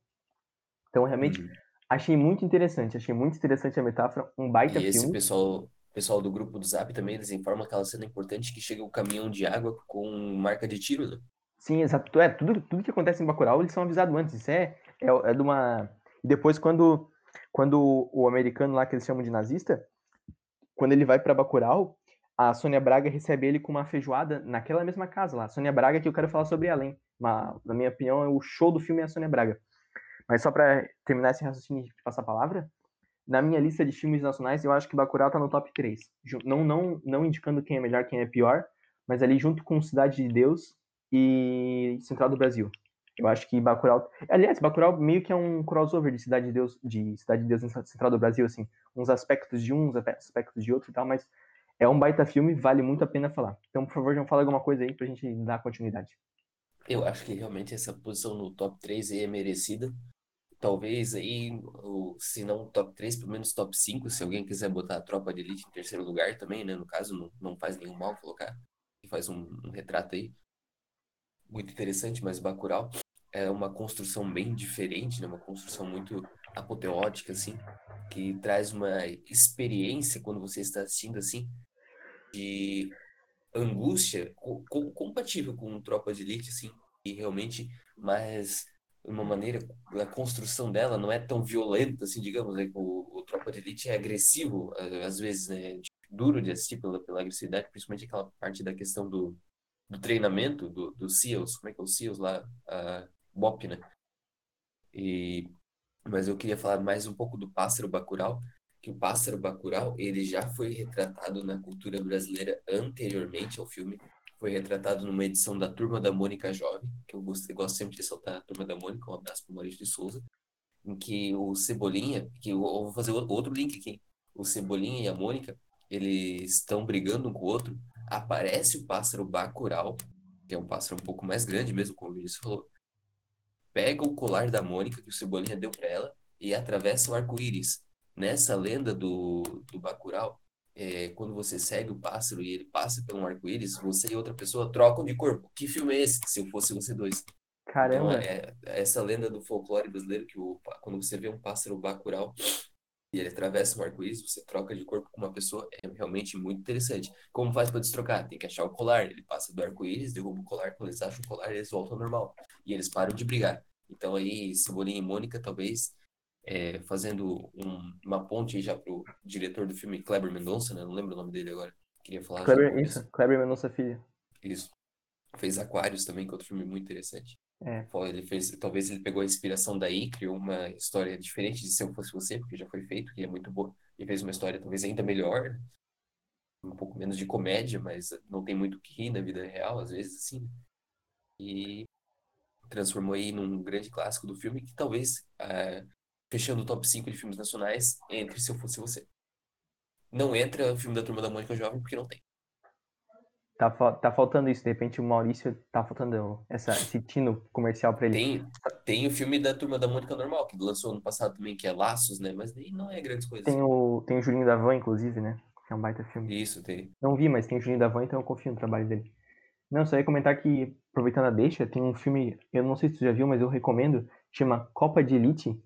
Então, realmente, uhum. achei muito interessante, achei muito interessante a metáfora, um baita e filme. esse pessoal, pessoal do grupo do Zap também, eles informam aquela cena importante que chega o caminhão de água com marca de tiro, né? Sim, exato. É, tudo, tudo que acontece em Bacurau, eles são avisados antes. Isso é, é, é de uma... E depois, quando, quando o americano lá, que eles chamam de nazista, quando ele vai para Bacurau, a Sônia Braga recebe ele com uma feijoada naquela mesma casa lá. Sônia Braga, que eu quero falar sobre hein? Uma, na minha opinião, o show do filme é a Sônia Braga. Mas só para terminar esse raciocínio de passar a palavra, na minha lista de filmes nacionais, eu acho que Bacurau tá no top 3. Não, não, não indicando quem é melhor, quem é pior, mas ali junto com Cidade de Deus e Central do Brasil. Eu acho que Bacurau... Aliás, Bacurau meio que é um crossover de Cidade de Deus, de Cidade de Deus e Central do Brasil, assim. Uns aspectos de um, uns aspectos de outro e tal, mas é um baita filme, vale muito a pena falar. Então, por favor, já fala alguma coisa aí pra gente dar continuidade. Eu acho que realmente essa posição no top 3 aí é merecida talvez aí, se não top 3, pelo menos top 5, se alguém quiser botar a tropa de elite em terceiro lugar também, né? No caso, não, não faz nenhum mal colocar. Faz um, um, retrato aí muito interessante, mas Bacurau é uma construção bem diferente, né? Uma construção muito apoteótica, assim, que traz uma experiência quando você está assistindo, assim, de angústia co compatível com Tropa de Elite, assim, e realmente mais uma maneira, a construção dela não é tão violenta, assim, digamos, né? o, o Tropa de Elite é agressivo, às vezes, né? duro de assistir pela, pela agressividade, principalmente aquela parte da questão do, do treinamento, do, do SEALs, como é que é o SEALs lá, a BOP, né? E, mas eu queria falar mais um pouco do Pássaro Bacurau, que o Pássaro Bacurau, ele já foi retratado na cultura brasileira anteriormente ao filme, foi retratado numa edição da Turma da Mônica Jovem, que eu gosto, eu gosto sempre de soltar a Turma da Mônica, um abraço para o Maurício de Souza, em que o Cebolinha, que eu, eu vou fazer outro link aqui, o Cebolinha e a Mônica, eles estão brigando um com o outro, aparece o pássaro Bacurau, que é um pássaro um pouco mais grande mesmo, como o Vinícius falou, pega o colar da Mônica, que o Cebolinha deu para ela, e atravessa o arco-íris. Nessa lenda do, do Bacurau, é, quando você segue o pássaro e ele passa pelo arco-íris, você e outra pessoa trocam de corpo. Que filme é esse? Se eu fosse você dois. Caramba. Então, é, é essa lenda do folclore brasileiro que o, quando você vê um pássaro bacural e ele atravessa um arco-íris, você troca de corpo com uma pessoa, é realmente muito interessante. Como faz para destrocar? Tem que achar o colar. Ele passa do arco-íris, derruba o colar, quando eles acham o colar, eles voltam ao normal. E eles param de brigar. Então aí, Cebolinha e Mônica talvez é, fazendo um, uma ponte já pro diretor do filme Kleber Mendonça, né? Não lembro o nome dele agora. Queria falar. Kleber, isso, Kleber Mendonça Filho. Isso. Fez Aquários também, que é outro filme muito interessante. É. Ele fez, talvez ele pegou a inspiração daí, criou uma história diferente de Se Eu Fosse Você, porque já foi feito, que é muito boa. E fez uma história talvez ainda melhor, um pouco menos de comédia, mas não tem muito que rir na vida real, às vezes, assim. E transformou aí num grande clássico do filme que talvez uh, fechando o top 5 de filmes nacionais entre Se Eu Fosse Você. Não entra o filme da Turma da Mônica Jovem porque não tem. Tá, tá faltando isso, de repente o Maurício tá faltando essa, esse tino comercial pra ele. Tem, tem o filme da Turma da Mônica normal, que lançou ano passado também, que é Laços, né? Mas nem não é grandes coisas. Tem o, tem o Julinho da Van, inclusive, né? Que é um baita filme. Isso, tem. Não vi, mas tem o Julinho da Van, então eu confio no trabalho dele. Não, só ia comentar que, aproveitando a deixa, tem um filme, eu não sei se tu já viu, mas eu recomendo, chama Copa de Elite,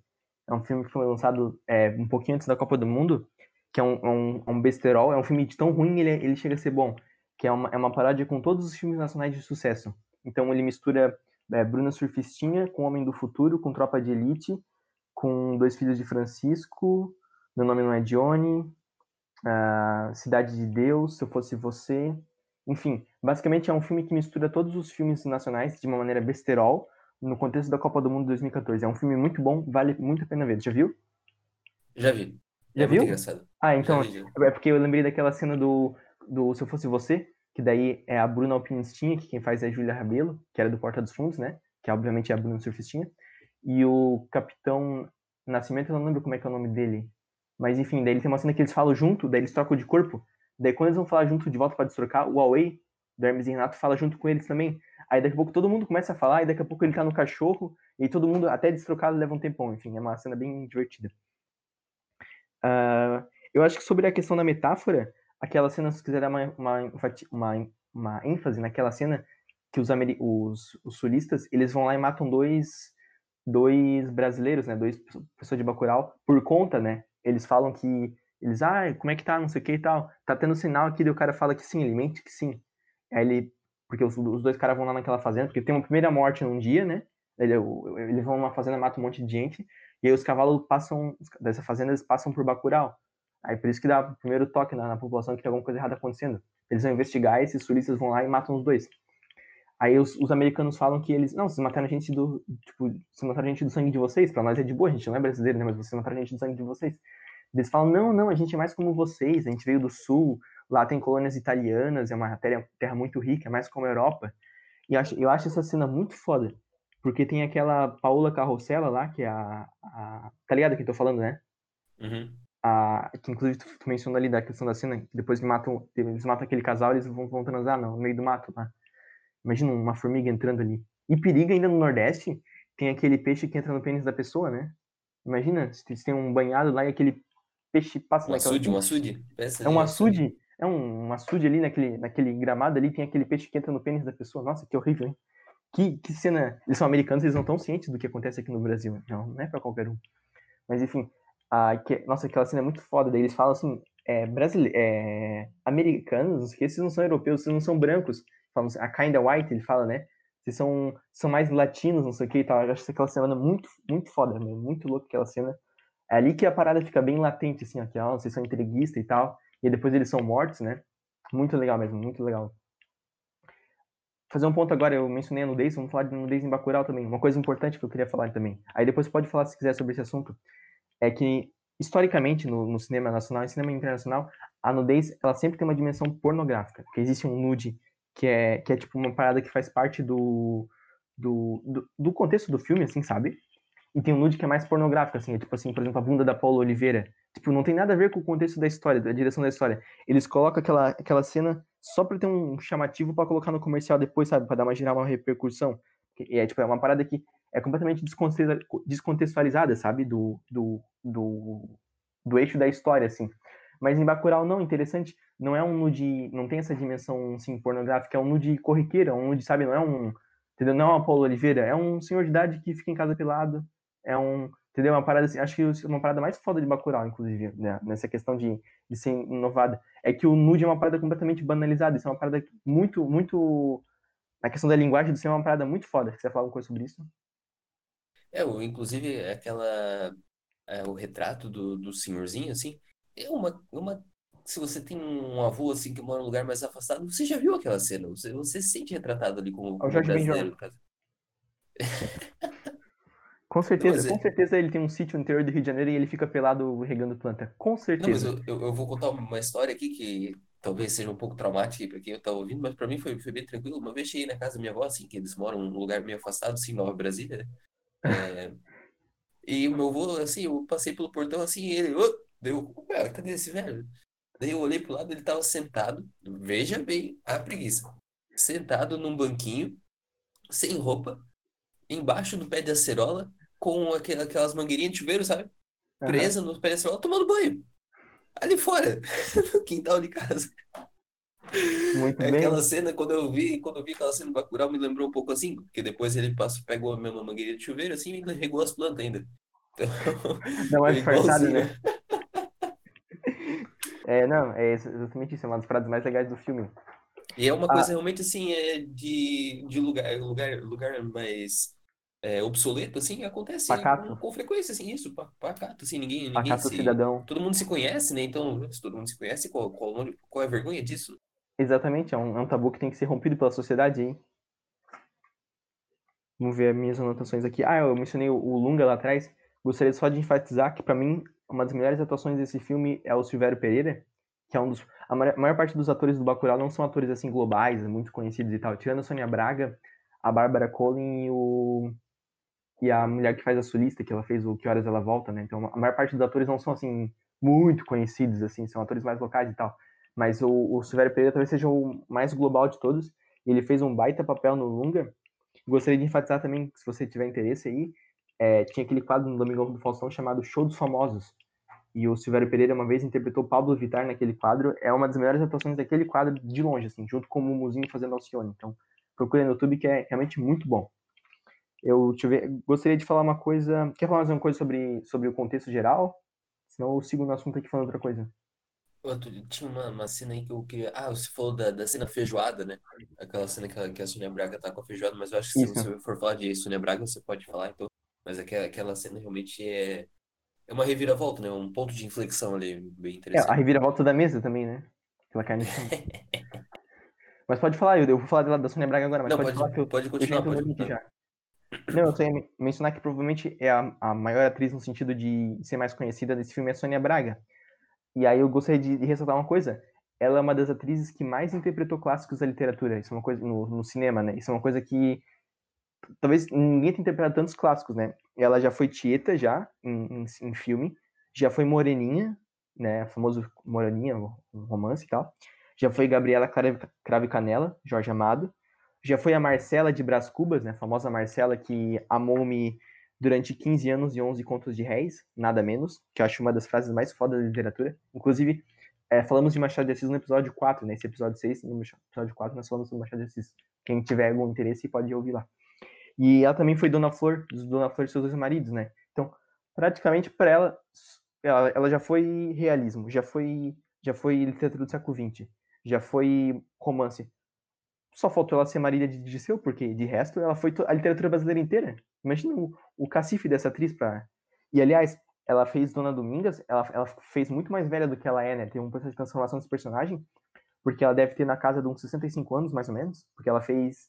é um filme que foi lançado é, um pouquinho antes da Copa do Mundo, que é um, é um, é um besterol, é um filme de tão ruim ele, ele chega a ser bom, que é uma, é uma paródia com todos os filmes nacionais de sucesso. Então ele mistura é, Bruna Surfistinha com Homem do Futuro, com Tropa de Elite, com Dois Filhos de Francisco, Meu Nome Não É Johnny, uh, Cidade de Deus, Se Eu Fosse Você. Enfim, basicamente é um filme que mistura todos os filmes nacionais de uma maneira besterol, no contexto da Copa do Mundo 2014. É um filme muito bom, vale muito a pena ver. Já viu? Já vi. Já é viu? engraçado. Ah, então. Vi, é porque eu lembrei daquela cena do, do Se Eu Fosse Você, que daí é a Bruna Alpinistinha, que quem faz é a Júlia Rabelo, que era do Porta dos Fundos, né? Que obviamente é a Bruna Surfistinha. E o Capitão Nascimento, eu não lembro como é que é o nome dele. Mas enfim, daí tem uma cena que eles falam junto, daí eles trocam de corpo. Daí quando eles vão falar junto de volta para destrocar, o Huawei, do Hermes e Renato, fala junto com eles também. Aí daqui a pouco todo mundo começa a falar, e daqui a pouco ele tá no cachorro, e todo mundo, até destrocado, leva um tempão. Enfim, é uma cena bem divertida. Uh, eu acho que sobre a questão da metáfora, aquela cena, se quiser dar uma, uma, uma, uma ênfase naquela cena, que os, os, os sulistas, eles vão lá e matam dois, dois brasileiros, né, dois pessoas de Bacurau, por conta, né, eles falam que Eles, ah, como é que tá, não sei o que e tal. Tá tendo sinal aqui, daí o cara fala que sim, ele mente que sim. Aí ele, porque os, os dois caras vão lá naquela fazenda, porque tem uma primeira morte num dia, né? Ele, eles vão numa fazenda, matam um monte de gente, e aí os cavalos passam, dessa fazenda, eles passam por Bacurau. Aí por isso que dá o primeiro toque na, na população que tem alguma coisa errada acontecendo. Eles vão investigar, e esses turistas vão lá e matam os dois. Aí os, os, americanos falam que eles. Não, vocês mataram a gente do. Tipo, vocês mataram a gente do sangue de vocês. Pra nós é de boa, a gente não é brasileiro, né? Mas vocês mataram a gente do sangue de vocês. Eles falam, não, não, a gente é mais como vocês, a gente veio do sul, lá tem colônias italianas, é uma terra, terra muito rica, é mais como a Europa. E eu acho, eu acho essa cena muito foda, porque tem aquela Paola Carrossela lá, que é a, a Tá ligado que eu tô falando, né? Uhum. A, que inclusive tu, tu mencionou ali da questão da cena, que depois matam, eles matam aquele casal, eles vão, vão transar no meio do mato, tá? Imagina uma formiga entrando ali. E periga ainda no Nordeste, tem aquele peixe que entra no pênis da pessoa, né? Imagina, se tem um banhado lá e aquele peixe passa um naquela... Açude, um açude, É um açude? É um, um açude ali naquele, naquele gramado ali, tem aquele peixe que entra no pênis da pessoa. Nossa, que horrível, hein? Que, que cena... Eles são americanos, eles não estão cientes do que acontece aqui no Brasil. Não, não é pra qualquer um. Mas enfim, a, que, nossa, aquela cena é muito foda. Daí eles falam assim, é, brasileiros, é, americanos, que esses não são europeus, esses não são brancos falam assim, a kinda white, ele fala, né? Vocês são, são mais latinos, não sei o que e tal. Eu acho aquela cena muito, muito foda, né? muito louco aquela cena. É ali que a parada fica bem latente, assim, aqui, ó, vocês são entreguistas e tal. E depois eles são mortos, né? Muito legal mesmo, muito legal. Fazer um ponto agora, eu mencionei a nudez, vamos falar de nudez em Bacurau também. Uma coisa importante que eu queria falar também. Aí depois pode falar se quiser sobre esse assunto. É que, historicamente, no, no cinema nacional e cinema internacional, a nudez, ela sempre tem uma dimensão pornográfica. Porque existe um nude que é, que é tipo uma parada que faz parte do, do, do, do, contexto do filme, assim, sabe? E tem um nude que é mais pornográfico, assim, é tipo assim, por exemplo, a bunda da Paula Oliveira. Tipo, não tem nada a ver com o contexto da história, da direção da história. Eles colocam aquela, aquela cena só pra ter um chamativo para colocar no comercial depois, sabe? Pra dar uma gerar uma repercussão. E é, tipo, é uma parada que é completamente descontextualizada, sabe? Do, do, do, do eixo da história, assim. Mas em Bacurau não, interessante, não é um nude, não tem essa dimensão assim pornográfica, é um nude corriqueiro, é um nude, sabe, não é um, entendeu? Não é uma Paulo Oliveira, é um senhor de idade que fica em casa pelado, é um, entendeu? Uma parada assim, acho que é uma parada mais foda de Bacurau, inclusive, né? nessa questão de, de ser inovada, é que o nude é uma parada completamente banalizada, isso é uma parada muito, muito, na questão da linguagem do cinema é uma parada muito foda, você falar alguma coisa sobre isso? É, inclusive aquela, é, o retrato do, do senhorzinho, assim, é uma, uma. Se você tem um avô assim que mora num lugar mais afastado, você já viu aquela cena? Você, você se sente retratado ali como, como brasileiro, no caso. <laughs> Com certeza, com certeza ele tem um sítio no interior do Rio de Janeiro e ele fica pelado regando planta. Com certeza. Não, eu, eu, vou contar uma história aqui que talvez seja um pouco traumática para quem tava ouvindo, mas para mim foi, foi bem tranquilo. Uma vez cheguei na casa da minha avó, assim, que eles moram num lugar meio afastado, assim, Nova Brasília, né? <laughs> É, e o meu avô, assim, eu passei pelo portão assim, e ele, oh! Deu, cara, cadê esse velho? Daí eu olhei pro lado, ele tava sentado, veja bem a preguiça. Sentado num banquinho, sem roupa, embaixo do pé de acerola, com aquelas mangueirinhas de chuveiro, sabe? Presa uhum. no pé de acerola, tomando banho. Ali fora, <laughs> no quintal de casa. Muito é bem. Aquela cena, quando eu vi, quando eu vi aquela cena do Bacurau, me lembrou um pouco assim, porque depois ele passou, pegou a minha mangueirinha de chuveiro assim e regou as plantas ainda. Então, Não é disfarçado, né? <laughs> É, não, é exatamente isso, é uma das frases mais legais do filme. E é uma coisa ah. realmente assim, é de, de lugar, lugar, lugar mais é, obsoleto, assim, acontece com, com, frequência, assim, isso, pacato, assim, ninguém, ninguém pacato se, cidadão. Todo mundo se conhece, né? Então, se todo mundo se conhece, qual, qual, qual é a vergonha disso? Exatamente, é um, é um tabu que tem que ser rompido pela sociedade, hein? Vamos ver as minhas anotações aqui. Ah, eu mencionei o, o Lunga lá atrás. Gostaria só de enfatizar que, para mim, uma das melhores atuações desse filme é o Silvério Pereira, que é um dos. A maior, a maior parte dos atores do Bacurau não são atores assim globais, muito conhecidos e tal. Tirando a Sônia Braga, a Bárbara Collin e o. E a mulher que faz a solista, que ela fez o Que Horas Ela Volta, né? Então, a maior parte dos atores não são, assim, muito conhecidos, assim, são atores mais locais e tal. Mas o, o Silvério Pereira talvez seja o mais global de todos. Ele fez um baita papel no Lunga. Gostaria de enfatizar também, se você tiver interesse aí, é, tinha aquele quadro no Domingão do Faustão chamado Show dos Famosos. E o Silvério Pereira uma vez interpretou Pablo Vittar naquele quadro. É uma das melhores atuações daquele quadro de longe, assim, junto com o Mumuzinho fazendo Alcione. Então, procure no YouTube que é realmente muito bom. Eu ver, gostaria de falar uma coisa. Quer falar mais uma coisa sobre, sobre o contexto geral? Senão eu sigo no assunto aqui falando outra coisa. Tinha uma, uma cena aí que eu queria. Ah, você falou da, da cena feijoada, né? Aquela cena que a, que a Sônia Braga tá com a feijoada, mas eu acho que se você for falar de Sônia Braga, você pode falar, então. Mas aquela, aquela cena realmente é, é uma reviravolta, né? Um ponto de inflexão ali, bem interessante. É, a reviravolta da mesa também, né? Aquela carne <laughs> Mas pode falar, eu, eu vou falar da, da Sônia Braga agora, mas Não, pode, pode, falar que eu, pode continuar, eu pode continuar. já. Não, eu só ia mencionar que provavelmente é a, a maior atriz no sentido de ser mais conhecida desse filme é a Sônia Braga. E aí eu gostaria de, de, ressaltar uma coisa. Ela é uma das atrizes que mais interpretou clássicos da literatura. Isso é uma coisa no, no cinema, né? Isso é uma coisa que talvez ninguém tenha interpretado tantos clássicos, né? Ela já foi Tieta já em, em, em filme, já foi Moreninha, né? Famoso Moreninha, um romance e tal. Já foi Gabriela Crave Canela, Jorge Amado. Já foi a Marcela de Brás Cubas, né? A famosa Marcela que amou-me durante 15 anos e 11 contos de réis, nada menos, que eu acho uma das frases mais fodas da literatura. Inclusive, é, falamos de Machado de Assis no episódio 4, né? Esse episódio 6, no episódio 4, nós falamos sobre Machado de Assis. Quem tiver algum interesse pode ouvir lá. E ela também foi Dona Flor, Dona Flor e seus dois maridos, né? Então, praticamente para ela, ela, ela, já foi realismo, já foi, já foi literatura do século XX, já foi romance. Só faltou ela ser Marília de Disseu, porque de resto ela foi a literatura brasileira inteira. Imagina o, o cacife dessa atriz para. E aliás, ela fez Dona Domingas, ela, ela fez muito mais velha do que ela é, né? Tem um processo de transformação desse personagem, porque ela deve ter na casa de uns 65 anos, mais ou menos, porque ela fez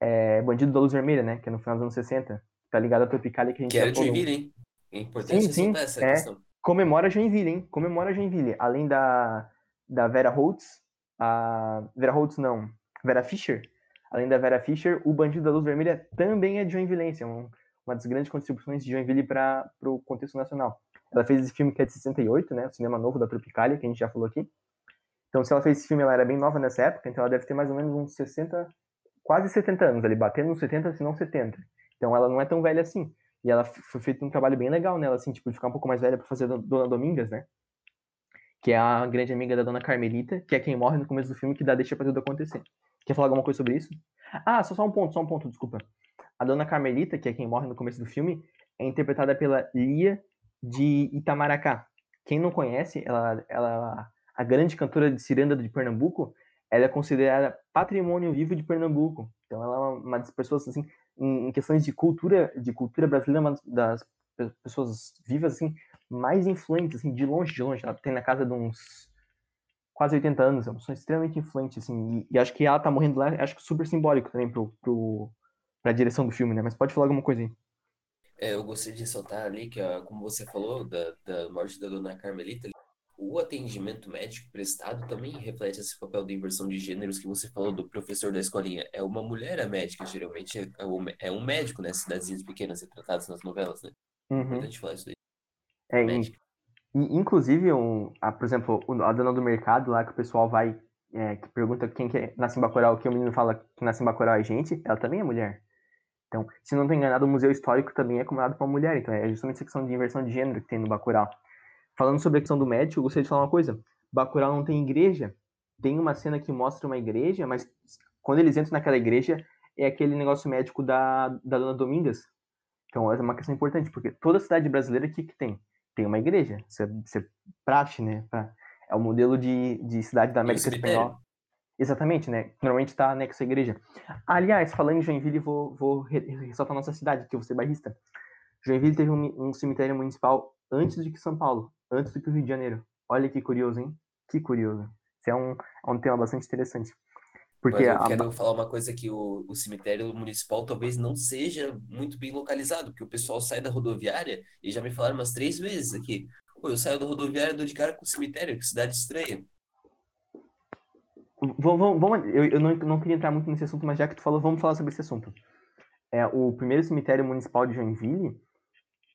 é, Bandido da Luz Vermelha, né? Que é no final dos anos 60. Tá ligado a Tropicália que a gente Que era Joinville, hein? É importante sim, sim, essa é, questão. Comemora Joinville, hein? Comemora Joinville. Além da, da Vera Holtz, a... Vera Holtz não, Vera Fischer. Além da Vera Fischer, o Bandido da Luz Vermelha também é de Joinville, é um, uma das grandes contribuições de Joinville para o contexto nacional. Ela fez esse filme que é de 68, né? O cinema novo da Tropicália, que a gente já falou aqui. Então, se ela fez esse filme, ela era bem nova nessa época, então ela deve ter mais ou menos uns 60, quase 70 anos ali, batendo nos 70, se não 70. Então ela não é tão velha assim. E ela foi feito um trabalho bem legal nela, assim, tipo, de ficar um pouco mais velha para fazer Dona Domingas, né? Que é a grande amiga da Dona Carmelita, que é quem morre no começo do filme, que dá deixa pra tudo acontecer. Quer falar alguma coisa sobre isso? Ah, só, só um ponto, só um ponto, desculpa. A Dona Carmelita, que é quem morre no começo do filme, é interpretada pela Lia de Itamaracá. Quem não conhece, ela, ela a grande cantora de ciranda de Pernambuco, ela é considerada patrimônio vivo de Pernambuco. Então ela é uma das pessoas assim, em questões de cultura, de cultura brasileira, uma das pessoas vivas assim mais influentes assim, de longe, de longe. Ela tem na casa de uns quase 80 anos, é uma pessoa extremamente influente assim, e, e acho que ela tá morrendo lá, acho que super simbólico também pro, pro pra direção do filme, né? Mas pode falar alguma coisa aí. É, eu gostaria de ressaltar ali que, como você falou, da, da morte da dona Carmelita, o atendimento médico prestado também reflete esse papel de inversão de gêneros que você falou do professor da escolinha. É uma mulher a médica, geralmente é, é um médico, né? Cidadezinhas pequenas retratadas nas novelas, né? É uhum. É importante falar isso daí. É, e, inclusive, um, a, por exemplo, a dona do mercado lá que o pessoal vai, é, que pergunta quem que é, nasce em Bacurau, que o menino fala que nasce em Bacurau é gente, ela também é mulher. Então, se não estou enganado, o Museu Histórico também é comandado por uma mulher. Então, é justamente essa questão de inversão de gênero que tem no Bacurau. Falando sobre a questão do médico, eu gostaria de falar uma coisa. Bacurau não tem igreja. Tem uma cena que mostra uma igreja, mas quando eles entram naquela igreja, é aquele negócio médico da, da Dona Domingas. Então, é uma questão importante, porque toda cidade brasileira, o que, que tem? Tem uma igreja. É, isso é praxe, né? É o modelo de, de cidade da América Espanhola. Exatamente, né? Normalmente está anexo à igreja. Aliás, falando em Joinville, vou, vou ressaltar a nossa cidade, que eu vou ser bairrista. Joinville teve um, um cemitério municipal antes do que São Paulo antes do que o Rio de Janeiro. Olha que curioso, hein? Que curioso. Isso é um, é um tema bastante interessante. Porque Mas eu a... quero falar uma coisa que o, o cemitério municipal talvez não seja muito bem localizado, porque o pessoal sai da rodoviária e já me falaram umas três vezes aqui. Pô, eu saio da rodoviária e dou de cara com o cemitério, que cidade estranha. Vamos, vamos, eu, eu não, não queria entrar muito nesse assunto, mas já que tu falou, vamos falar sobre esse assunto. É, o primeiro cemitério municipal de Joinville,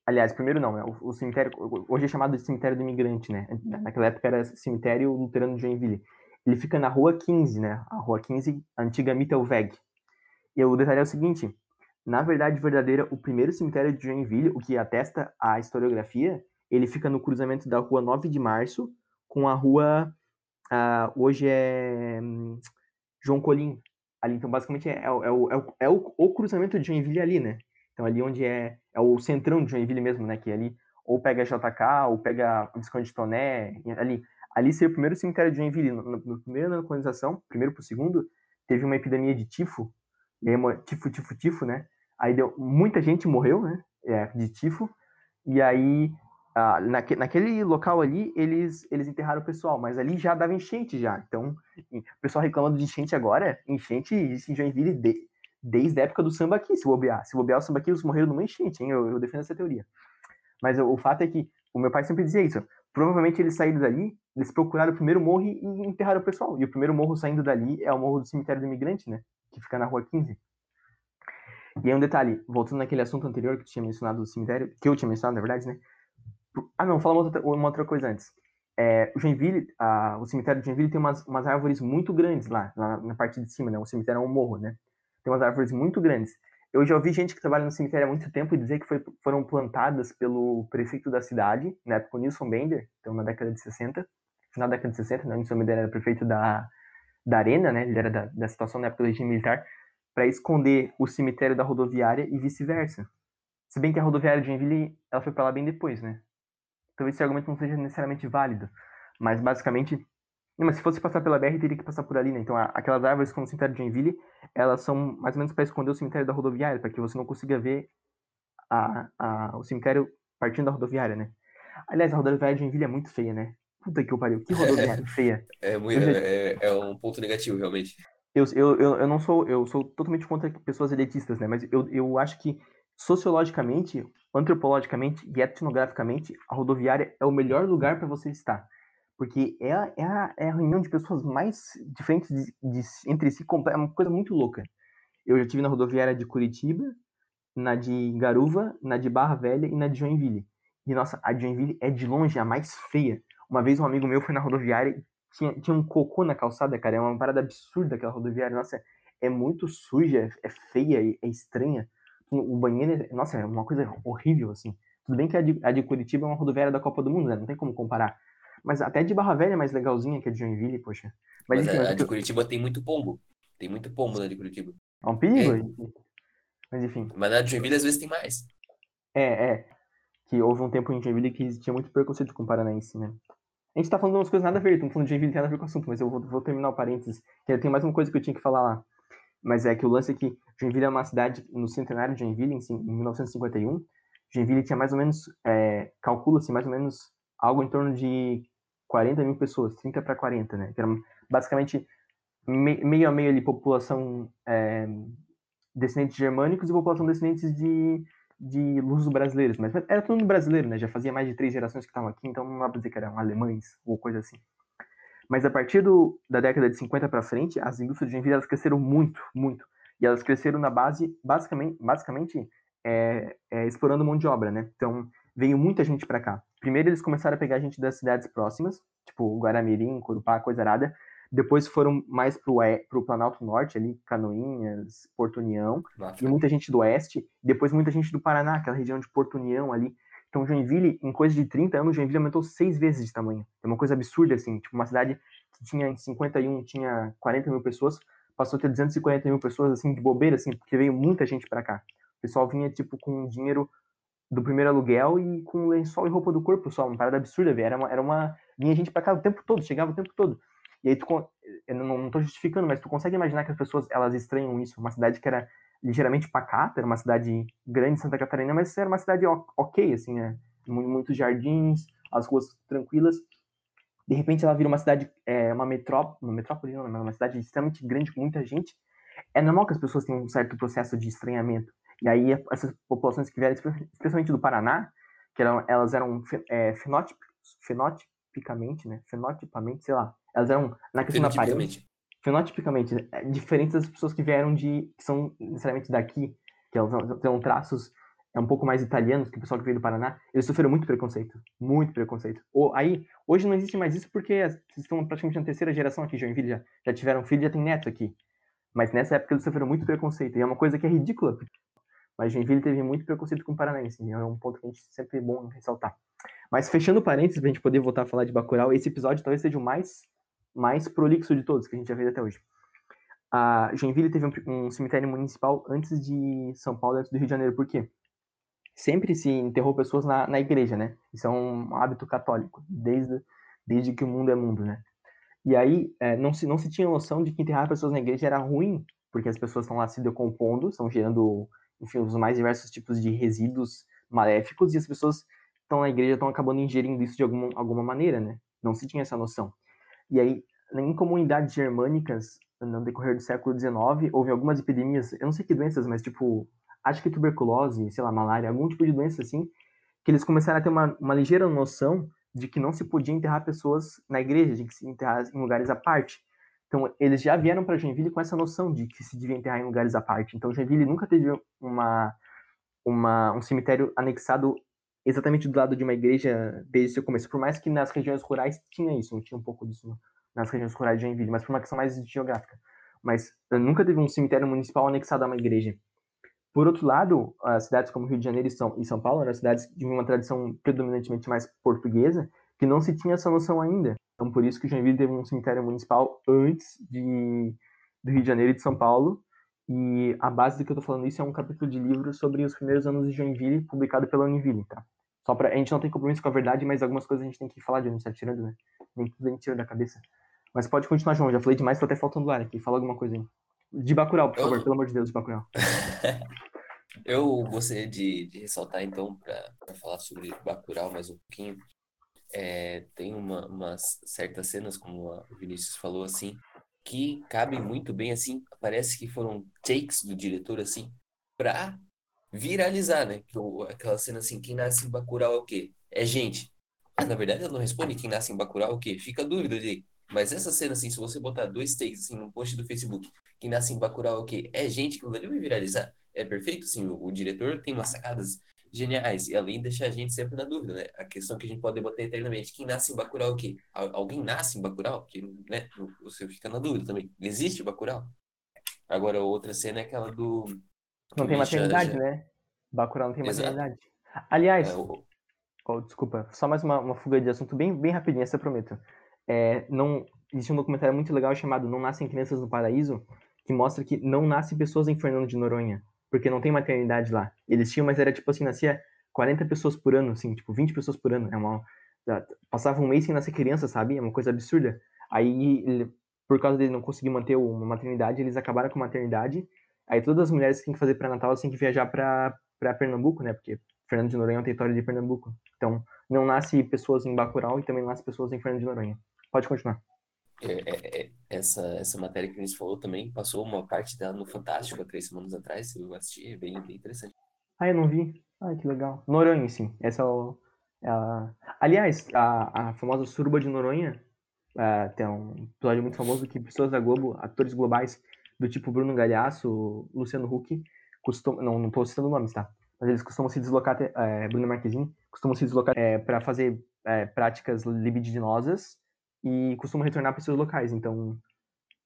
Aliás, primeiro não, né? O, o, cemitério, hoje é chamado de cemitério do imigrante, né? Naquela época era cemitério luterano de Joinville. Ele fica na rua 15, né? A rua 15, a antiga Mittelweg. E o detalhe é o seguinte: na verdade verdadeira, o primeiro cemitério de Joinville, o que atesta a historiografia, ele fica no cruzamento da rua 9 de março com a rua. Uh, hoje é um, João Colim. Ali, então, basicamente, é, é, é, o, é, o, é o, o cruzamento de Joinville ali, né? Então, ali onde é, é o centrão de Joinville mesmo, né? Que ali ou pega JK, ou pega o Visconde Toné, ali. Ali seria o primeiro cemitério de Joinville. Primeiro ano da colonização, primeiro pro segundo, teve uma epidemia de tifo. Tifo, tifo, tifo, né? Aí deu, muita gente morreu, né? É, de tifo. E aí, ah, naque, naquele local ali, eles, eles enterraram o pessoal, mas ali já dava enchente já. Então, o pessoal reclamando de enchente agora, enchente em Joinville de, desde a época do samba aqui, se bobear. Se bobear o samba aqui, eles morreram numa enchente, hein? Eu, eu defendo essa teoria. Mas o, o, fato é que o meu pai sempre dizia isso. Provavelmente eles saíram dali, eles procuraram o primeiro morro e enterraram o pessoal. E o primeiro morro saindo dali é o morro do cemitério do imigrante, né? Que fica na rua 15. E aí um detalhe, voltando naquele assunto anterior que tu tinha mencionado do cemitério, que eu tinha mencionado, na verdade, né? Ah, não, fala uma outra, uma outra coisa antes. É, o a, o cemitério de Joinville tem umas, umas árvores muito grandes lá, na, na, parte de cima, né? O cemitério é um morro, né? Tem umas árvores muito grandes. Eu já ouvi gente que trabalha no cemitério há muito tempo dizer que foi, foram plantadas pelo prefeito da cidade, na época o Nilson Bender, então na década de 60, final da década de 60, né? O Nilson Bender era prefeito da, da Arena, né? Ele era da, da situação na época do regime militar para esconder o cemitério da rodoviária e vice-versa. Se bem que a rodoviária de Joinville ela foi para lá bem depois, né? Talvez esse argumento não seja necessariamente válido, mas basicamente, não, mas se fosse passar pela BR teria que passar por ali, né? Então aquelas árvores como o cemitério de Joinville, elas são mais ou menos para esconder o cemitério da rodoviária, para que você não consiga ver a, a, o cemitério partindo da rodoviária, né? Aliás, a rodoviária de Joinville é muito feia, né? Puta que eu pariu, que rodoviária <laughs> feia. É, muito, é, é um ponto negativo, realmente. Eu, eu, eu, eu não sou, eu sou totalmente contra pessoas elitistas, né? Mas eu, eu acho que sociologicamente, antropologicamente e etnograficamente, a rodoviária é o melhor lugar para você estar. Porque é a, é, a, é a reunião de pessoas mais diferentes de, de, entre si, é uma coisa muito louca. Eu já tive na rodoviária de Curitiba, na de Garuva, na de Barra Velha e na de Joinville. E nossa, a de Joinville é de longe a mais feia. Uma vez um amigo meu foi na rodoviária tinha, tinha um cocô na calçada, cara. É uma parada absurda aquela rodoviária. Nossa, é muito suja, é feia, é estranha. O banheiro, é, nossa, é uma coisa horrível, assim. Tudo bem que a de, a de Curitiba é uma rodoviária da Copa do Mundo, né? Não tem como comparar. Mas até de Barra Velha é mais legalzinha que a de Joinville, poxa. Mas, mas enfim, a, a de Curitiba tem muito pombo. Tem muito pombo na de Curitiba. É um perigo? É. Mas enfim. Mas na de Joinville às vezes tem mais. É, é. Que houve um tempo em Joinville que tinha muito preconceito com o Paranaense, né? A gente tá falando umas coisas nada a ver, estamos falando de Joinville, tem nada a ver com o assunto, mas eu vou, vou terminar o parênteses, que tem mais uma coisa que eu tinha que falar lá. Mas é que o lance é que Joinville é uma cidade, no centenário de Joinville, em, em 1951, Joinville tinha mais ou menos, é, calcula-se mais ou menos algo em torno de 40 mil pessoas, 30 para 40, né? Que era basicamente me, meio a meio ali, população é, descendentes germânicos e população descendentes de de lusos brasileiros, mas era todo mundo brasileiro, né? Já fazia mais de três gerações que estavam aqui, então não dá pra dizer que eram alemães ou coisa assim. Mas a partir do, da década de 50 para frente, as indústrias de Joinville elas cresceram muito, muito. E elas cresceram na base, basicamente, basicamente é, é, explorando mão de obra, né? Então, veio muita gente para cá. Primeiro eles começaram a pegar gente das cidades próximas, tipo Guaramirim, Corupá, Coisa Arada, depois foram mais para o Planalto Norte, ali, Canoinhas, Porto União, Nossa. e muita gente do Oeste, depois muita gente do Paraná, aquela região de Porto União ali. Então, Joinville, em coisa de 30 anos, Joinville aumentou seis vezes de tamanho. É uma coisa absurda, assim. Tipo, uma cidade que tinha em 51, tinha 40 mil pessoas, passou a ter 240 mil pessoas, assim, de bobeira, assim, porque veio muita gente para cá. O pessoal vinha, tipo, com dinheiro do primeiro aluguel e com lençol e roupa do corpo só, uma parada absurda, velho. Era uma, era uma... Vinha gente para cá o tempo todo, chegava o tempo todo. E aí tu, eu não, estou justificando, mas tu consegue imaginar que as pessoas, elas estranham isso. Uma cidade que era ligeiramente pacata, era uma cidade grande de Santa Catarina, mas era uma cidade ok, assim, né? Muitos jardins, as ruas tranquilas. De repente ela vira uma cidade, é, uma metrópole, uma metrópole não, uma cidade extremamente grande com muita gente. É normal que as pessoas tenham um certo processo de estranhamento. E aí essas populações que vieram, especialmente do Paraná, que eram, elas eram é, fenotipicamente, né? Fenotipamente, sei lá, elas eram, na questão da aparência, fenotipicamente, é, diferentes das pessoas que vieram de, que são necessariamente daqui, que elas têm traços é um pouco mais italianos que o pessoal que veio do Paraná, eles sofreram muito preconceito, muito preconceito. Ou, aí, hoje não existe mais isso porque vocês estão praticamente na terceira geração aqui, Joinville, já, já tiveram filho, já tem neto aqui. Mas nessa época eles sofreram muito preconceito, e é uma coisa que é ridícula. Mas Joinville teve muito preconceito com o paranaense, é um ponto que a gente sempre é bom ressaltar. Mas fechando parênteses, pra gente poder voltar a falar de Bacurau, esse episódio talvez seja o mais mais prolixo de todos que a gente já fez até hoje. A Joinville teve um, um cemitério municipal antes de São Paulo, antes do Rio de Janeiro. Por quê? Sempre se enterrou pessoas na, na igreja, né? Isso é um hábito católico, desde, desde que o mundo é mundo, né? E aí é, não, se, não se tinha noção de que enterrar pessoas na igreja era ruim, porque as pessoas estão lá se decompondo, estão gerando, enfim, os mais diversos tipos de resíduos maléficos, e as pessoas estão na igreja estão acabando ingerindo isso de alguma, alguma maneira, né? Não se tinha essa noção. E aí, em comunidades germânicas, no decorrer do século XIX, houve algumas epidemias, eu não sei que doenças, mas tipo, acho que tuberculose, sei lá, malária, algum tipo de doença assim, que eles começaram a ter uma, uma ligeira noção de que não se podia enterrar pessoas na igreja, de que se enterrar em lugares à parte. Então, eles já vieram para Joinville com essa noção de que se devia enterrar em lugares à parte. Então, Joinville nunca teve uma, uma, um cemitério anexado exatamente do lado de uma igreja desde o seu começo. Por mais que nas regiões rurais tinha isso, tinha um pouco disso nas regiões rurais de Joinville, mas por uma questão mais geográfica. Mas nunca teve um cemitério municipal anexado a uma igreja. Por outro lado, as cidades como Rio de Janeiro e São, e São Paulo eram cidades de uma tradição predominantemente mais portuguesa, que não se tinha essa noção ainda. Então, por isso que Joinville teve um cemitério municipal antes de, do Rio de Janeiro e de São Paulo. E a base do que eu estou falando isso é um capítulo de livro sobre os primeiros anos de Joinville, publicado pela Univille, tá? Só pra, a gente não tem compromisso com a verdade, mas algumas coisas a gente tem que falar de onde está tirando, né? Nem tudo a gente tira da cabeça. Mas pode continuar, João. Já falei demais, tô até faltando ar aqui. Fala alguma coisa aí. De Bacurau, por eu... favor, pelo amor de Deus, de Bacurau. <laughs> eu gostaria de, de ressaltar, então, para falar sobre Bacurau mais um pouquinho. É, tem uma, umas certas cenas, como o Vinícius falou, assim, que cabem muito bem, assim, parece que foram takes do diretor, assim, pra viralizar, né? Que, aquela cena, assim, quem nasce em Bacurau é o quê? É gente. Mas, na verdade, ela não responde quem nasce em Bacurau é o quê? Fica dúvida de mas essa cena, assim, se você botar dois takes, assim, no post do Facebook, que nasce em Bacurau é o quê? É gente que vai viralizar. É perfeito, sim. O, o, diretor tem umas sacadas geniais. E além de deixar a gente sempre na dúvida, né? A questão que a gente pode debater eternamente. Quem nasce em Bacurau é o quê? Alguém nasce em Bacurau? Que, né? Você fica na dúvida também. Existe Bacurau? Agora, outra cena é aquela do... Não tem maternidade, já... né? Bacurau não tem Exato. maternidade. Aliás... É, o... oh, desculpa, só mais uma, uma fuga de assunto bem, bem rapidinho, essa eu prometo é, não existe um documentário muito legal chamado Não Nascem Crianças no Paraíso, que mostra que não nascem pessoas em Fernando de Noronha, porque não tem maternidade lá. Eles tinham, mas era tipo assim, nascia 40 pessoas por ano, assim, tipo 20 pessoas por ano. É uma passava um mês sem nascer criança, sabe? É uma coisa absurda. Aí, ele, por causa dele não conseguir manter uma maternidade, eles acabaram com a maternidade. Aí todas as mulheres que têm que fazer pré-natal, têm que viajar para Pernambuco, né? Porque Fernando de Noronha é um território de Pernambuco. Então, não nasce pessoas em Bacurau e também não nasce pessoas em Fernando de Noronha. Pode continuar. É, é, é, essa, essa matéria que a gente falou também passou uma parte dela no Fantástico há três semanas atrás. Eu assisti, é bem, bem interessante. Ah, eu não vi. Ah, que legal. Noronha, sim. Essa é, o, é a... Aliás, a, a famosa Suruba de Noronha uh, tem um episódio muito famoso que pessoas da Globo, atores globais do tipo Bruno Galhaço, Luciano Huck, costumam. Não, não tô citando nomes, tá? Mas eles costumam se deslocar, é, Bruno Marquezine, costumam se deslocar é, para fazer é, práticas libidinosas e costumam retornar para seus locais. Então,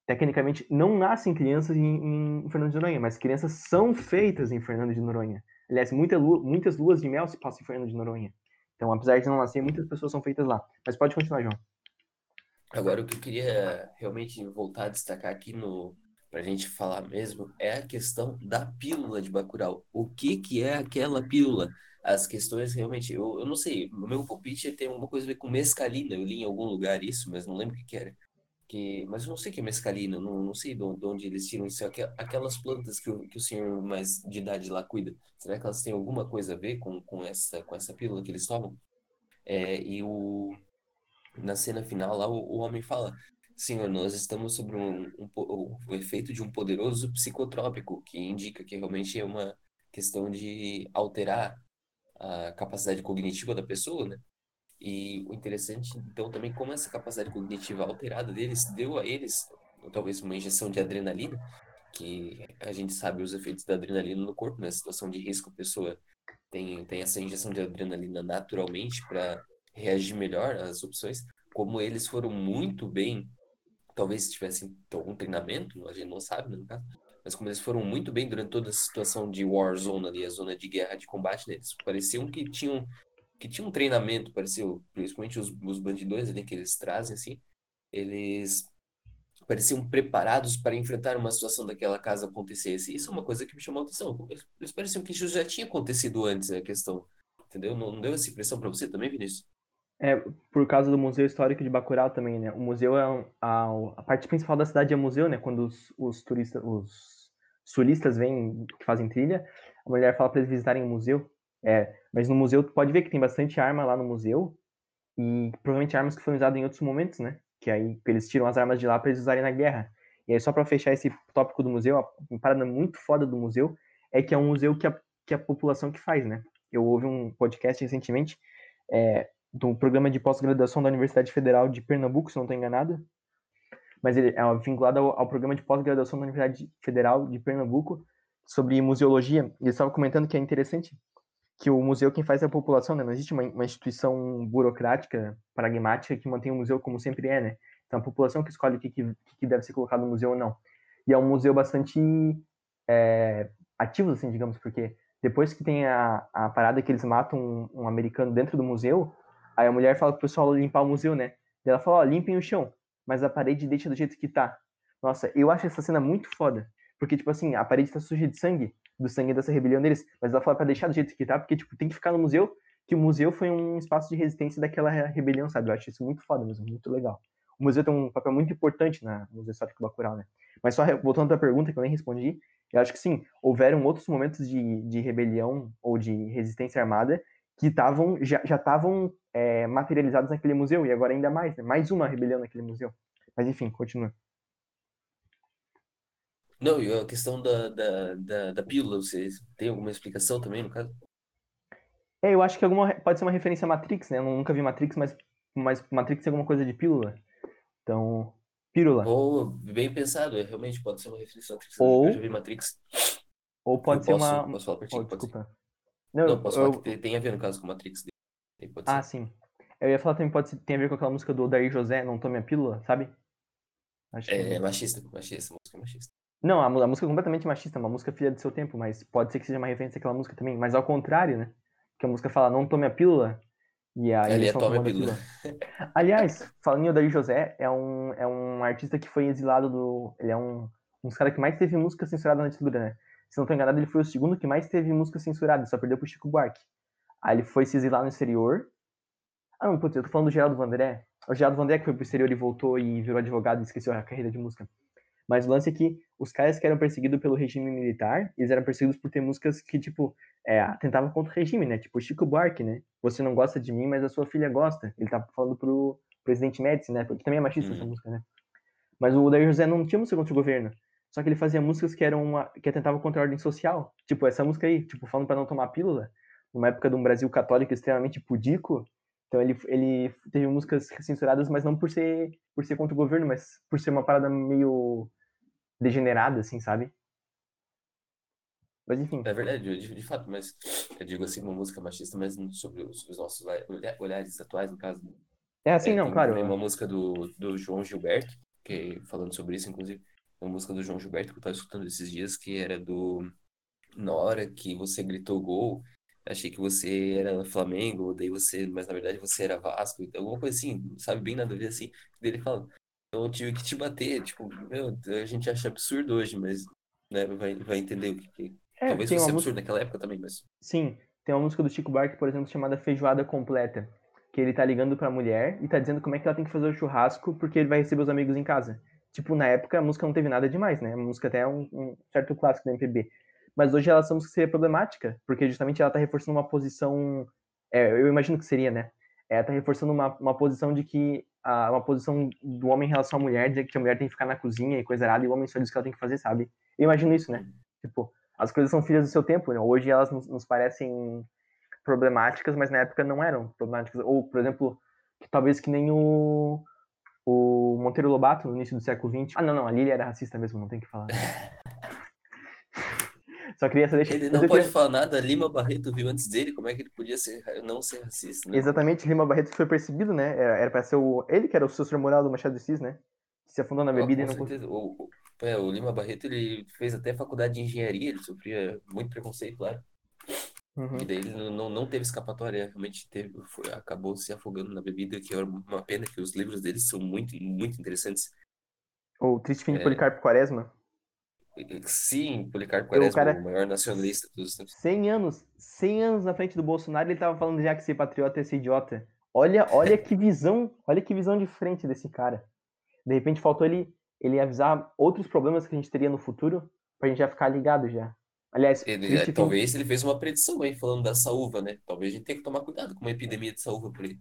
tecnicamente, não nascem crianças em, em, Fernando de Noronha, mas crianças são feitas em Fernando de Noronha. Aliás, muita lua, muitas luas de mel se passam em Fernando de Noronha. Então, apesar de não nascer, muitas pessoas são feitas lá. Mas pode continuar, João. Agora, o que eu queria realmente voltar a destacar aqui no para a gente falar mesmo é a questão da pílula de Bacurau. O que que é aquela pílula? As questões realmente, eu, eu não sei, o meu palpite tem alguma coisa a ver com mescalina, eu li em algum lugar isso, mas não lembro o que, que era. Que, mas eu não sei o que é mescalina, não, não sei de onde eles tiram isso, aquelas plantas que o, que o senhor mais de idade lá cuida, será que elas têm alguma coisa a ver com, com, essa, com essa pílula que eles tomam? É, e o, na cena final lá o, o homem fala, senhor, nós estamos sobre um, um, o, o efeito de um poderoso psicotrópico, que indica que realmente é uma questão de alterar a capacidade cognitiva da pessoa, né? E o interessante, então, também como essa capacidade cognitiva alterada deles deu a eles, talvez uma injeção de adrenalina, que a gente sabe os efeitos da adrenalina no corpo, né? Situação de risco, a pessoa tem, tem essa injeção de adrenalina naturalmente para reagir melhor às opções. Como eles foram muito bem, talvez tivessem algum treinamento, a gente não sabe, né, no caso, mas como eles foram muito bem durante toda a situação de war zone ali, a zona de guerra, de combate deles, pareciam que tinham que tinham um treinamento, pareceu, principalmente os, os bandidões ali que eles trazem, assim, eles pareciam preparados para enfrentar uma situação daquela casa acontecesse. Isso é uma coisa que me chamou a atenção. Eles, pareciam que isso já tinha acontecido antes, a questão. Entendeu? Não, não deu essa impressão para você também, Vinícius? É, por causa do Museu Histórico de Bacurau também, né? O museu é a, a parte principal da cidade é museu, né? Quando os, os turistas, os sulistas vêm que fazem trilha, a mulher fala para eles visitarem o museu. É, mas no museu tu pode ver que tem bastante arma lá no museu e provavelmente armas que foram usadas em outros momentos, né? Que aí eles tiram as armas de lá para eles usarem na guerra. E aí só para fechar esse tópico do museu, uma parada muito foda do museu é que é um museu que a, que a população que faz, né? Eu ouvi um podcast recentemente é, do programa de pós-graduação da Universidade Federal de Pernambuco, se não estou enganado, mas ele é vinculado ao, ao programa de pós-graduação da Universidade Federal de Pernambuco sobre museologia. E eles estavam comentando que é interessante que o museu quem faz é a população, né? Não existe uma, uma, instituição burocrática, pragmática que mantém o museu como sempre é, né? Então a população que escolhe o que, que, que deve ser colocado no museu ou não. E é um museu bastante é, ativo, assim, digamos, porque depois que tem a, a parada que eles matam um, um americano dentro do museu, Aí a mulher fala pro pessoal limpar o museu, né? E ela fala, ó, limpem o chão, mas a parede deixa do jeito que tá. Nossa, eu acho essa cena muito foda. Porque, tipo assim, a parede tá suja de sangue, do sangue dessa rebelião deles, mas ela fala pra deixar do jeito que tá, porque, tipo, tem que ficar no museu, que o museu foi um espaço de resistência daquela rebelião, sabe? Eu acho isso muito foda mesmo, muito legal. O museu tem um papel muito importante na, Museu Histórico Bacurau, né? Mas só voltando à pergunta que eu nem respondi, eu acho que sim, houveram outros momentos de, de rebelião ou de resistência armada que estavam já estavam é, materializados naquele museu, e agora ainda mais, né? mais uma rebelião naquele museu. Mas enfim, continua. Não, e a questão da, da, da, da pílula, você tem alguma explicação também, no caso? É, eu acho que alguma, pode ser uma referência a Matrix, né? Eu nunca vi Matrix, mas, mas Matrix é alguma coisa de pílula. Então, pílula. Ou, bem pensado, é, realmente pode ser uma referência a Matrix. Ou, eu já vi Matrix. Ou pode eu ser posso, uma... Posso falar pra ti? Oh, pode ser. Não, Não, posso eu... falar que tem, a ver no caso com Matrix. Ah, ser. sim. Eu ia falar também, pode ser, tem a ver com aquela música do Odair José, Não Tome a Pílula, sabe? Acho que... É machista, machista, música machista. Não, a, a música é completamente machista, uma música filha do seu tempo, mas pode ser que seja uma referência àquela música também. Mas ao contrário, né? Que a música fala, não tome a pílula, e aí Ali é tome a pílula. pílula. <laughs> Aliás, falando em Odair José, é um, é um artista que foi exilado do... Ele é um, um dos caras que mais teve música censurada na ditadura, né? Se não tô enganado, ele foi o segundo que mais teve música censurada, só perdeu pro Chico Buarque. Aí ele foi se exilar no exterior. Ah, não, putz, eu tô falando do Geraldo Vandré. O Geraldo Vandré que foi pro exterior e voltou e virou advogado e esqueceu a carreira de música. Mas o lance é que os caras que eram perseguidos pelo regime militar, eles eram perseguidos por ter músicas que, tipo, é, tentavam contra o regime, né? Tipo, Chico Buarque, né? Você não gosta de mim, mas a sua filha gosta. Ele tá falando pro presidente Médici, né? Porque também é machista essa Uhum. música, né? Mas o Odair José não tinha música contra o governo. Só que ele fazia músicas que eram uma, que atentavam contra a ordem social. Tipo, essa música aí, tipo, falando pra não tomar pílula, numa época de um Brasil católico extremamente pudico. Então ele, ele teve músicas censuradas, mas não por ser, por ser contra o governo, mas por ser uma parada meio degenerada, assim, sabe? Mas enfim. É verdade, de, de fato, mas eu digo assim, uma música machista, mas sobre os, os nossos olha- olhares atuais, no caso. É assim, É, não, tem claro. também uma música do, do João Gilberto, que falando sobre isso, inclusive, uma música do João Gilberto que eu estava escutando esses dias, que era do Na hora que você gritou gol, achei que você era Flamengo, daí você, mas na verdade você era Vasco, então, alguma coisa assim, sabe, bem nada a ver assim. Daí ele fala, eu tive que te bater, tipo, meu, a gente acha absurdo hoje, mas né, vai, vai entender o que, que... É, Talvez fosse absurdo música, naquela época também, mas sim, tem uma música do Chico Buarque, por exemplo, chamada Feijoada Completa, que ele tá ligando pra mulher e tá dizendo como é que ela tem que fazer o churrasco porque ele vai receber os amigos em casa. Tipo, na época a música não teve nada demais, né? A música até é um, um certo clássico da MPB. Mas hoje ela essa música seria problemática, porque justamente ela tá reforçando uma posição, é, eu imagino que seria, né? Ela tá reforçando uma, uma posição de que a, uma posição do homem em relação à mulher, de que a mulher tem que ficar na cozinha e coisa errada, e o homem só diz o que ela tem que fazer, sabe? Eu imagino isso, né? Tipo, as coisas são filhas do seu tempo, né? Hoje elas nos, nos parecem problemáticas, mas na época não eram problemáticas. Ou, por exemplo, que talvez que nem o, o Monteiro Lobato no início do século XX. Ah, não, não, a Lília era racista mesmo, não tem que falar. <laughs> Só queria essa deixa. ele não pode queria- falar nada, Lima Barreto viu antes dele, como é que ele podia ser, não ser racista, né? Exatamente, Lima Barreto foi percebido, né? Era, era pra ser o. Ele que era o sucessor moral do Machado de Assis, né? Que se afundou na Ó, bebida e com não conseguiu. certeza. O, o, é, o Lima Barreto, ele fez até faculdade de engenharia, ele sofria muito preconceito lá. Uhum. E daí ele não, não, teve escapatória, realmente teve, foi- acabou se afogando na bebida, que é uma pena que os livros dele são muito, muito interessantes. O Triste Fim de É. Policarpo Quaresma. Sim, Policarpo Eu, Quaresma, cara- o maior nacionalista dos tempos. 100 anos, 100 anos na frente do Bolsonaro, ele tava falando já que ser patriota é ser idiota. Olha, olha que visão, olha que visão de frente desse cara. De repente faltou ele, ele avisar outros problemas que a gente teria no futuro pra gente já ficar ligado já. Aliás, ele, é, talvez ele fez uma predição aí falando da saúva, né? Talvez a gente tenha que tomar cuidado com uma epidemia de saúva por aí.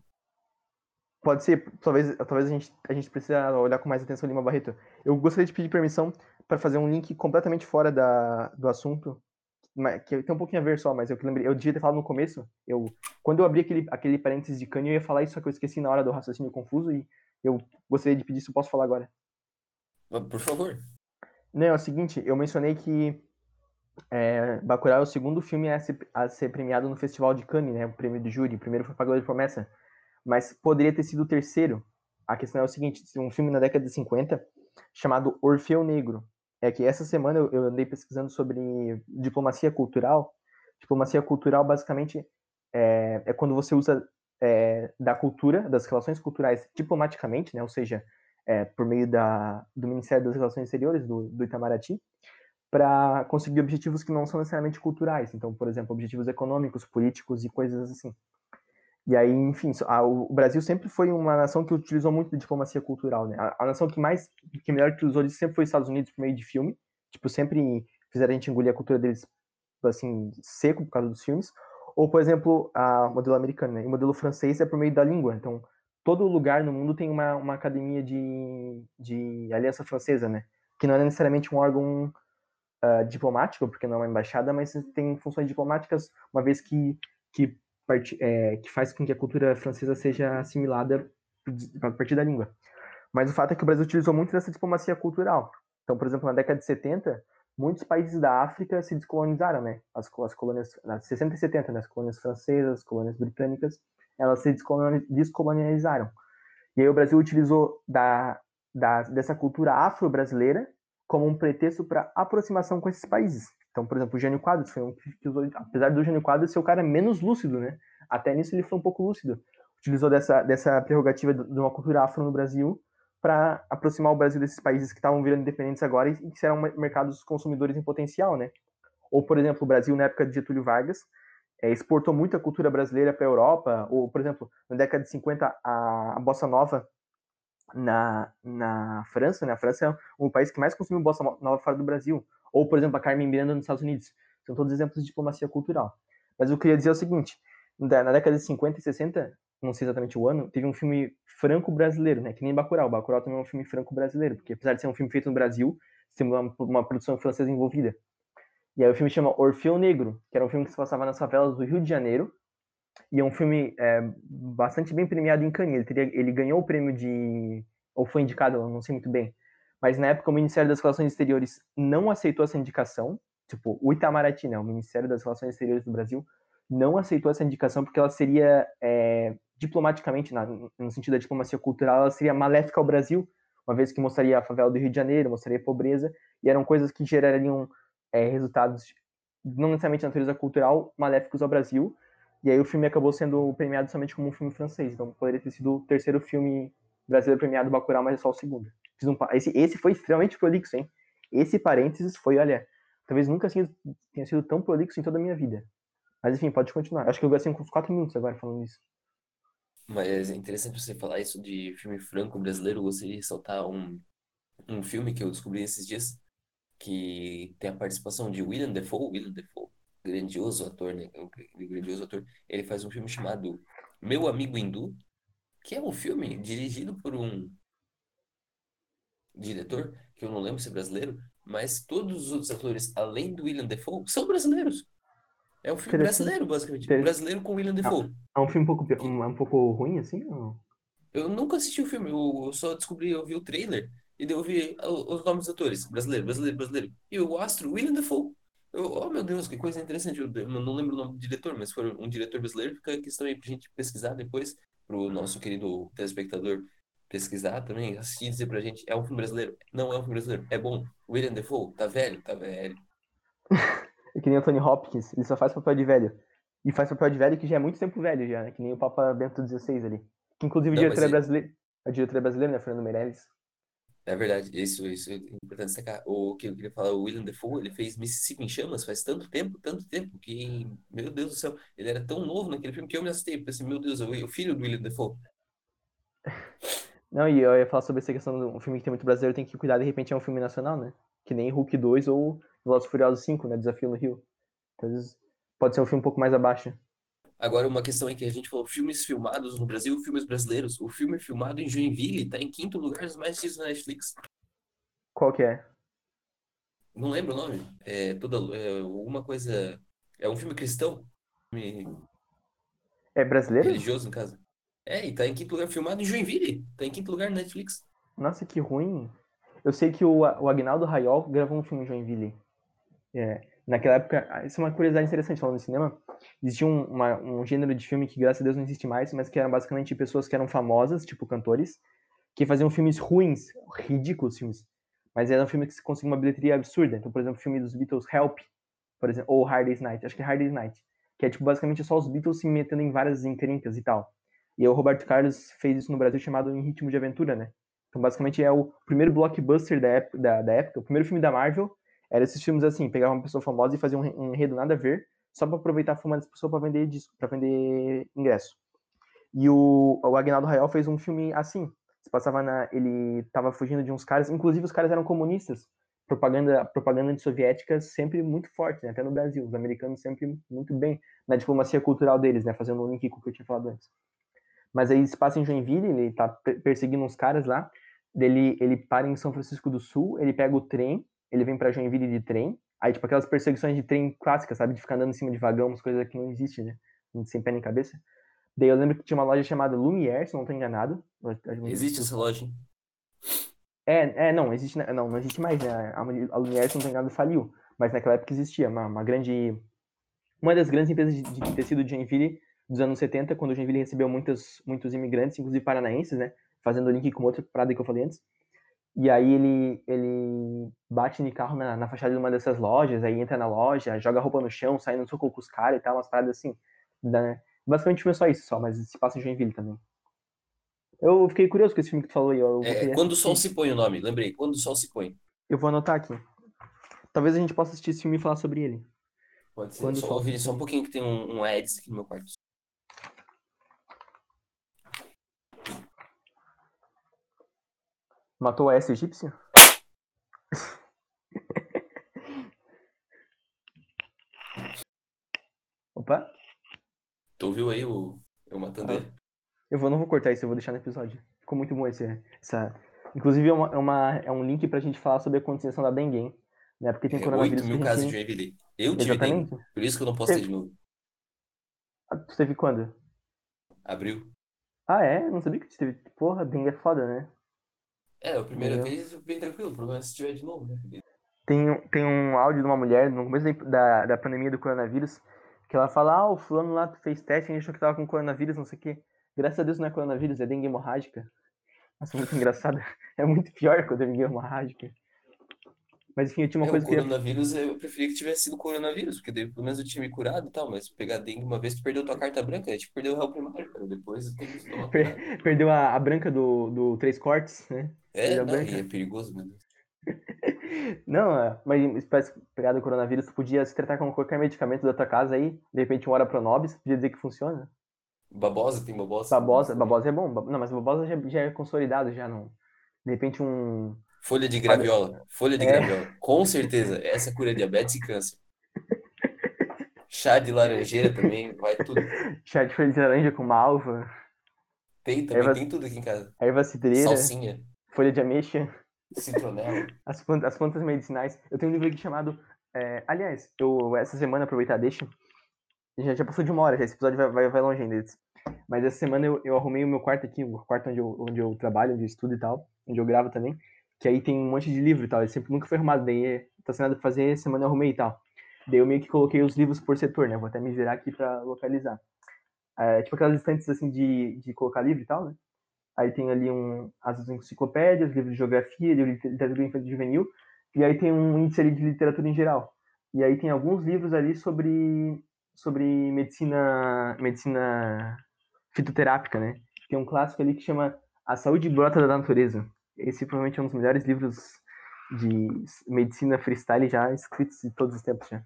Pode ser, talvez, talvez a gente, a gente precisa olhar com mais atenção Lima Barreto. Eu gostaria de pedir permissão para fazer um link completamente fora da, do assunto, que tem um pouquinho a ver só, mas eu lembrei, eu devia ter falado no começo. Eu, quando eu abri aquele, aquele parênteses de Kanye, eu ia falar isso, só que eu esqueci na hora do raciocínio confuso e eu gostaria de pedir se eu posso falar agora. Por favor. Não, é o seguinte, eu mencionei que é, Bacurau é o segundo filme a ser, a ser premiado no Festival de Cannes, né? O prêmio do júri. O primeiro foi Pagador de Promessa mas poderia ter sido o terceiro. A questão é o seguinte: um filme na década de 50 chamado Orfeu Negro. É que essa semana eu andei pesquisando sobre diplomacia cultural. Diplomacia cultural, basicamente, é, é quando você usa é, da cultura, das relações culturais diplomaticamente, né? ou seja, é, por meio da, do Ministério das Relações Exteriores, do, do Itamaraty, para conseguir objetivos que não são necessariamente culturais. Então, por exemplo, objetivos econômicos, políticos e coisas assim. E aí, enfim, a, o Brasil sempre foi uma nação que utilizou muito de diplomacia cultural, né? A, a, nação que mais, que melhor utilizou isso sempre foi os Estados Unidos por meio de filme. Tipo, sempre fizeram a gente engolir a cultura deles, assim, seco por causa dos filmes. Ou, por exemplo, a modelo americano, né? E o modelo francês é por meio da língua. Então, todo lugar no mundo tem uma, uma academia de, de aliança francesa, né? Que não é necessariamente um órgão uh, diplomático, porque não é uma embaixada, mas tem funções diplomáticas, uma vez que, que é, que faz com que a cultura francesa seja assimilada a partir da língua. Mas o fato é que o Brasil utilizou muito dessa diplomacia cultural. Então, por exemplo, na década de 70, muitos países da África se descolonizaram, né? As, as colônias, nas 60 e 70, né? as colônias francesas, as colônias britânicas, elas se descolonizaram. E aí o Brasil utilizou da, da, dessa cultura afro-brasileira como um pretexto para aproximação com esses países. Então, por exemplo, o Jânio Quadros foi um que apesar do Jânio Quadros ser o cara menos lúcido, né? Até nisso ele foi um pouco lúcido. Utilizou dessa, dessa prerrogativa de uma cultura afro no Brasil para aproximar o Brasil desses países que estavam virando independentes agora e que eram mercados consumidores em potencial, né? Ou, por exemplo, o Brasil, na época de Getúlio Vargas, é, exportou muita cultura brasileira para a Europa. Ou, por exemplo, na década de 50, a, a bossa nova na, na França, né? A França é um país que mais consumiu bossa nova fora do Brasil. Ou, por exemplo, a Carmen Miranda nos Estados Unidos. São todos exemplos de diplomacia cultural. Mas eu queria dizer o seguinte: na década de 50 e 60, não sei exatamente o ano, teve um filme franco-brasileiro, né? Que nem Bacurau. Bacurau também é um filme franco-brasileiro, porque apesar de ser um filme feito no Brasil, tem uma, uma produção francesa envolvida. E aí o filme chama Orfeu Negro, que era um filme que se passava nas favelas do Rio de Janeiro, e é um filme é, bastante bem premiado em Cannes. Ele, teria, ele ganhou o prêmio de. ou foi indicado, não sei muito bem, mas na época o Ministério das Relações Exteriores não aceitou essa indicação, tipo, o Itamaraty, né, o Ministério das Relações Exteriores do Brasil, não aceitou essa indicação porque ela seria, é, diplomaticamente, na, no sentido da diplomacia cultural, ela seria maléfica ao Brasil, uma vez que mostraria a favela do Rio de Janeiro, mostraria pobreza, e eram coisas que gerariam é, resultados não necessariamente de natureza cultural, maléficos ao Brasil, e aí o filme acabou sendo premiado somente como um filme francês, então poderia ter sido o terceiro filme brasileiro premiado Bacurau, mas é só o segundo. Um, esse, esse foi extremamente prolixo, hein? Esse parênteses foi, olha, talvez nunca tenha, sido tão prolixo em toda a minha vida. Mas enfim, pode continuar. Acho que eu gastei uns 4 minutos agora falando isso. Mas é interessante você falar isso de filme franco brasileiro. Eu gostaria de ressaltar um, um filme que eu descobri esses dias, que tem a participação de William Defoe. William Defoe, grandioso ator, né? Um grandioso ator. Ele faz um filme chamado Meu Amigo Hindu, que é um filme dirigido por um diretor, que eu não lembro se é brasileiro, mas todos os outros atores, além do William Defoe, são brasileiros. É um filme brasileiro, basicamente. Brasileiro com William Defoe. É um filme um pouco, um, um pouco ruim, assim? Ou... Eu nunca assisti o filme, eu, só descobri, eu vi o trailer e daí eu vi os nomes dos atores. Brasileiro, brasileiro, brasileiro. E o astro, William Defoe. Eu, oh meu Deus, que coisa interessante. Eu, não lembro o nome do diretor, mas foi um diretor brasileiro. Fica a questão aí pra gente pesquisar depois, pro nosso querido telespectador pesquisar também, assistir e dizer pra gente, é um filme brasileiro? Não é um filme brasileiro, é bom. William Defoe, tá velho? Tá velho. é <laughs> que nem o Tony Hopkins, ele só faz papel de velho. E faz papel de velho que já é muito tempo velho já, né? Que nem o Papa Bento XVI ali. Que inclusive Não, o diretor é brasileiro. A diretora é brasileira, né? Fernando Meirelles. É verdade, isso, isso é importante destacar. O que eu queria falar, o William Defoe, ele fez Mississippi em Chamas faz tanto tempo, tanto tempo, que, meu Deus do céu, ele era tão novo naquele filme que eu me assustei. Pensei, meu Deus, é o filho do William Defoe. Não, e eu ia falar sobre essa questão de um filme que tem muito brasileiro, tem que cuidar, de repente é um filme nacional, né? Que nem Hulk 2 ou Velozes Furiosos 5, né? Desafio no Rio. Então, às vezes, pode ser um filme um pouco mais abaixo. Agora, uma questão é que a gente falou filmes filmados no Brasil, filmes brasileiros. O filme filmado em Joinville tá em quinto lugar dos mais assistidos na Netflix. Qual que é? Não lembro o nome. É toda é, alguma coisa. É um filme cristão. É brasileiro? Religioso, no caso. É, e tá em quinto lugar filmado em Joinville. Tá em quinto lugar na Netflix. Nossa, que ruim. Eu sei que o, o Agnaldo Raiol gravou um filme em Joinville. É, naquela época, ah, isso é uma curiosidade interessante falando de cinema. Existia um, uma, um gênero de filme que, graças a Deus, não existe mais, mas que eram basicamente pessoas que eram famosas, tipo cantores, que faziam filmes ruins, ridículos filmes. Mas eram filmes que conseguiam uma bilheteria absurda. Então, por exemplo, o filme dos Beatles Help, por exemplo, ou Hard Day's Night, acho que é Hard Day's Night, que é tipo basicamente só os Beatles se metendo em várias encrencas e tal. E o Roberto Carlos fez isso no Brasil chamado Em Ritmo de Aventura, né? Então, basicamente, é o primeiro blockbuster da época, da, da época o primeiro filme da Marvel. Era esses filmes assim, pegava uma pessoa famosa e fazia um, enredo nada a ver, só para aproveitar a fama dessa pessoa para vender disco, para vender ingresso. E o, o Agnaldo Raiol fez um filme assim. Se passava na, ele tava fugindo de uns caras, inclusive os caras eram comunistas. Propaganda, propaganda antissoviética sempre muito forte, né? até no Brasil. Os americanos sempre muito bem na diplomacia cultural deles, né? Fazendo um link com o que eu tinha falado antes. Mas aí se passa em Joinville, ele tá perseguindo uns caras lá, dele ele para em São Francisco do Sul, ele pega o trem, ele vem para Joinville de trem, aí tipo aquelas perseguições de trem clássicas, sabe, de ficar andando em cima de vagão, umas coisas que não existem, né, sem pé nem cabeça. Daí eu lembro que tinha uma loja chamada Lumière, se não estou enganado. Existe essa loja? É, é, não, existe, não, não existe mais, né, a Lumière, se não estou enganado, faliu, mas naquela época existia uma, uma grande, uma das grandes empresas de, de tecido de Joinville dos anos 70, quando o Joinville recebeu muitos, muitos imigrantes, inclusive paranaenses, né? Fazendo link com outra parada que eu falei antes. E aí ele, ele bate de carro na, na fachada de uma dessas lojas, aí entra na loja, joga roupa no chão, sai no soco com os caras e tal, umas paradas assim. Né? Basicamente foi só isso, só, mas se passa em Joinville também. Eu fiquei curioso com esse filme que tu falou aí. É, Quando o Sol se põe o nome, lembrei. Quando o Sol se põe. Eu vou anotar aqui. Talvez a gente possa assistir esse filme e falar sobre ele. Pode ser. Quando só ouvir só um pouquinho que tem um, um ads aqui no meu quarto. Matou a S egípcia? <laughs> Opa. Tu ouviu aí o eu matando ah. ele? Eu vou, não vou cortar isso, eu vou deixar no episódio. Ficou muito bom esse, essa... Inclusive é, uma, é, uma, é um link pra gente falar sobre a contenção da dengue, né? Porque tem é, coronavírus. 8 mil casos de Joinville. Eu tive Exatamente. dengue, por isso que eu não posso ter de novo. Ah, tu teve quando? Abril. Ah, é? Não sabia que tu teve. Porra, dengue é foda, né? É, a primeira Entendeu? vez bem tranquilo, o problema é se tiver de novo, né? Tem, tem um áudio de uma mulher no começo da, da pandemia do coronavírus que ela fala: Ah, o fulano lá fez teste e achou que tava com coronavírus, não sei o quê. Graças a Deus não é coronavírus, é dengue hemorrágica. Nossa, muito engraçado. <laughs> É muito pior quando é dengue hemorrágica. Mas enfim, eu tinha uma é, coisa o que. coronavírus, eu preferia que tivesse sido coronavírus, porque daí, pelo menos eu tinha me curado e tal, mas pegar dengue uma vez, tu perdeu tua carta branca, a gente perdeu o réu primário, cara. Depois tomar <laughs> Perdeu a, a branca do, do Três Cortes, né? É, não, é perigoso, meu Deus. <laughs> Não, é, mas parece pegar do coronavírus, tu podia se tratar com qualquer medicamento da tua casa aí, de repente uma hora pronobis, podia dizer que funciona. Babosa, tem babosa. Babosa, babosa é bom. Não, mas babosa já, já é consolidado, já não. De repente um, Folha de graviola. Folha de é. graviola. Com certeza. Essa cura diabetes e câncer. Chá de laranjeira também, vai tudo. Chá de folha de laranja com malva. Tem também, erva, tem tudo aqui em casa. Erva cidreira. Salsinha. Folha de ameixa. Citronela. As plantas, as plantas medicinais. Eu tenho um livro aqui chamado. É, aliás, eu essa semana, aproveitar, deixa. Já, já passou de uma hora, já, esse episódio vai, vai, vai longe ainda. Mas essa semana eu, eu arrumei o meu quarto aqui, o quarto onde eu, onde eu trabalho, onde eu estudo e tal, onde eu gravo também que aí tem um monte de livro e tal, ele sempre nunca foi arrumado, daí tá sendo nada pra fazer, semana eu arrumei e tal. Daí eu meio que coloquei os livros por setor, né, vou até me virar aqui pra localizar. É, tipo aquelas estantes assim de, de colocar livro e tal, né. Aí tem ali um, as enciclopédias, livros de geografia, livro de literatura infantil e juvenil, e aí tem um índice ali de literatura em geral. E aí tem alguns livros ali sobre, sobre medicina, medicina fitoterápica, né. Tem um clássico ali que chama A Saúde Brota da Natureza, esse provavelmente é um dos melhores livros de medicina freestyle já escritos de todos os tempos já.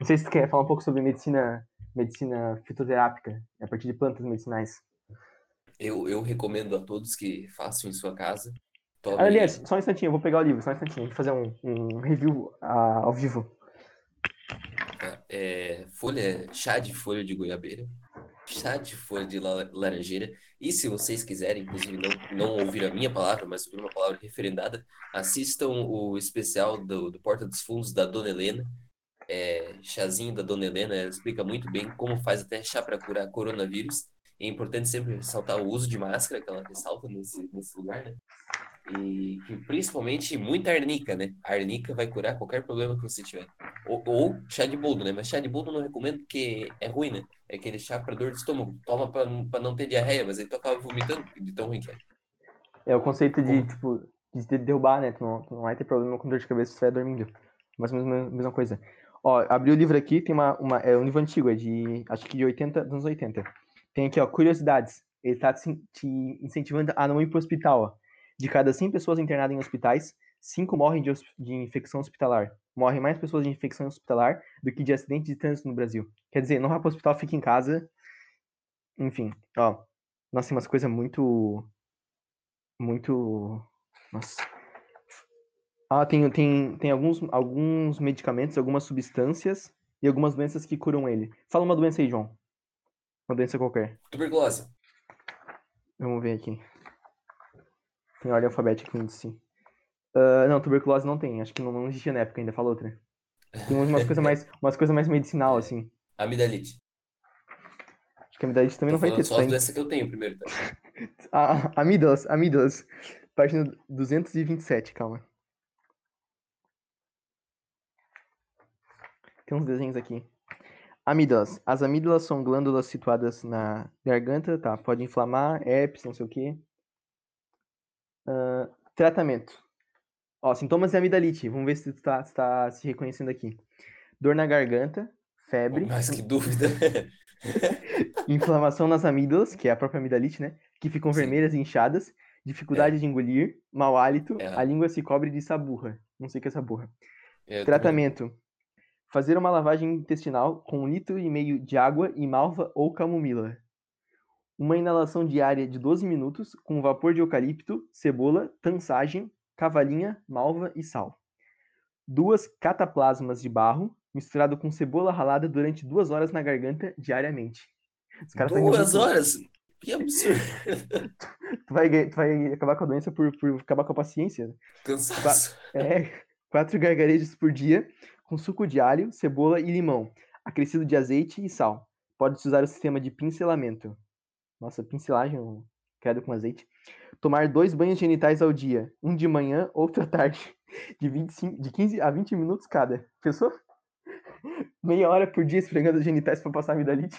Não sei se tu quer falar um pouco sobre medicina, medicina fitoterápica, a partir de plantas medicinais. Eu, eu recomendo a todos que façam em sua casa. Tomem... Aliás, só um instantinho, eu vou pegar o livro, só um instantinho, vou fazer um, um review uh, ao vivo. É, folha, chá de folha de goiabeira, chá de folha de laranjeira. E se vocês quiserem, inclusive, não, não ouvir a minha palavra, mas ouvir uma palavra referendada, assistam o especial do, do Porta dos Fundos da Dona Helena. É, chazinho da Dona Helena, ela explica muito bem como faz até chá para curar coronavírus. É importante sempre ressaltar o uso de máscara, que ela ressalta nesse, nesse lugar, né? E, e, principalmente muita arnica, né? A arnica vai curar qualquer problema que você tiver. Ou, ou, chá de boldo, né? Mas chá de boldo não recomendo porque é ruim, né? É aquele chá para dor de estômago. Toma para não ter diarreia, mas aí tu acaba vomitando de tão ruim que é. É o conceito de, tipo, de derrubar, né? Tu não, tu não vai ter problema com dor de cabeça se estiver dormindo. Mas a mesma, mesma coisa. Ó, abri o livro aqui, tem uma, uma. É um livro antigo, é de. Acho que de 80, dos anos 80. Tem aqui, ó, curiosidades. Ele tá te, te incentivando a não ir pro hospital, ó. De cada 100 pessoas internadas em hospitais, 5 morrem de, de, infecção hospitalar. Morrem mais pessoas de infecção hospitalar do que de acidente de trânsito no Brasil. Quer dizer, não vá para o hospital, fique em casa. Enfim, ó. Nossa, tem umas coisas muito. Muito. Nossa. Ah, tem, tem, tem alguns, alguns medicamentos, algumas substâncias e algumas doenças que curam ele. Fala uma doença aí, João. Uma doença qualquer. Tuberculose. Vamos ver aqui. Tem ordem alfabética aqui índice. Uh, não, tuberculose não tem. Acho que não, não existia na época ainda. Fala outra. Tem umas coisas mais, umas coisas mais medicinal, assim. Amidalite. Acho que a amidalite também Tô não vai ter. Só as doenças que eu tenho primeiro, tá? <laughs> ah, amígdalas, amígdalas. Página 227, calma. Tem uns desenhos aqui. Amígdalas. As amígdalas são glândulas situadas na garganta, tá? Pode inflamar, herpes, não sei o quê. Uh, tratamento. Ó, sintomas de amidalite. Vamos ver se tu tá, tá se reconhecendo aqui. Dor na garganta, febre. Mas que dúvida. <laughs> inflamação nas amígdalas, que é a própria amidalite, né? Que ficam Sim. vermelhas e inchadas. Dificuldade é. de engolir, mau hálito, é. a língua se cobre de saburra. Não sei o que é saburra. É, Tratamento. Também. Fazer uma lavagem intestinal com um litro e meio de água e malva ou camomila. Uma inalação diária de 12 minutos com vapor de eucalipto, cebola, tansagem, cavalinha, malva e sal. Duas cataplasmas de barro misturado com cebola ralada durante duas horas na garganta diariamente. duas horas? Que absurdo. <laughs> tu, vai, tu vai acabar com a doença por, por acabar com a paciência. Cansaço. É, quatro gargarejos por dia com suco de alho, cebola e limão, acrescido de azeite e sal. Pode-se usar o sistema de pincelamento. Nossa, pincelagem, criado com azeite. Tomar dois banhos genitais ao dia, um de manhã, outro à tarde, <laughs> de, 25, de 15 a 20 minutos cada. Pensou? <laughs> Meia hora por dia esfregando os genitais para passar amidalite.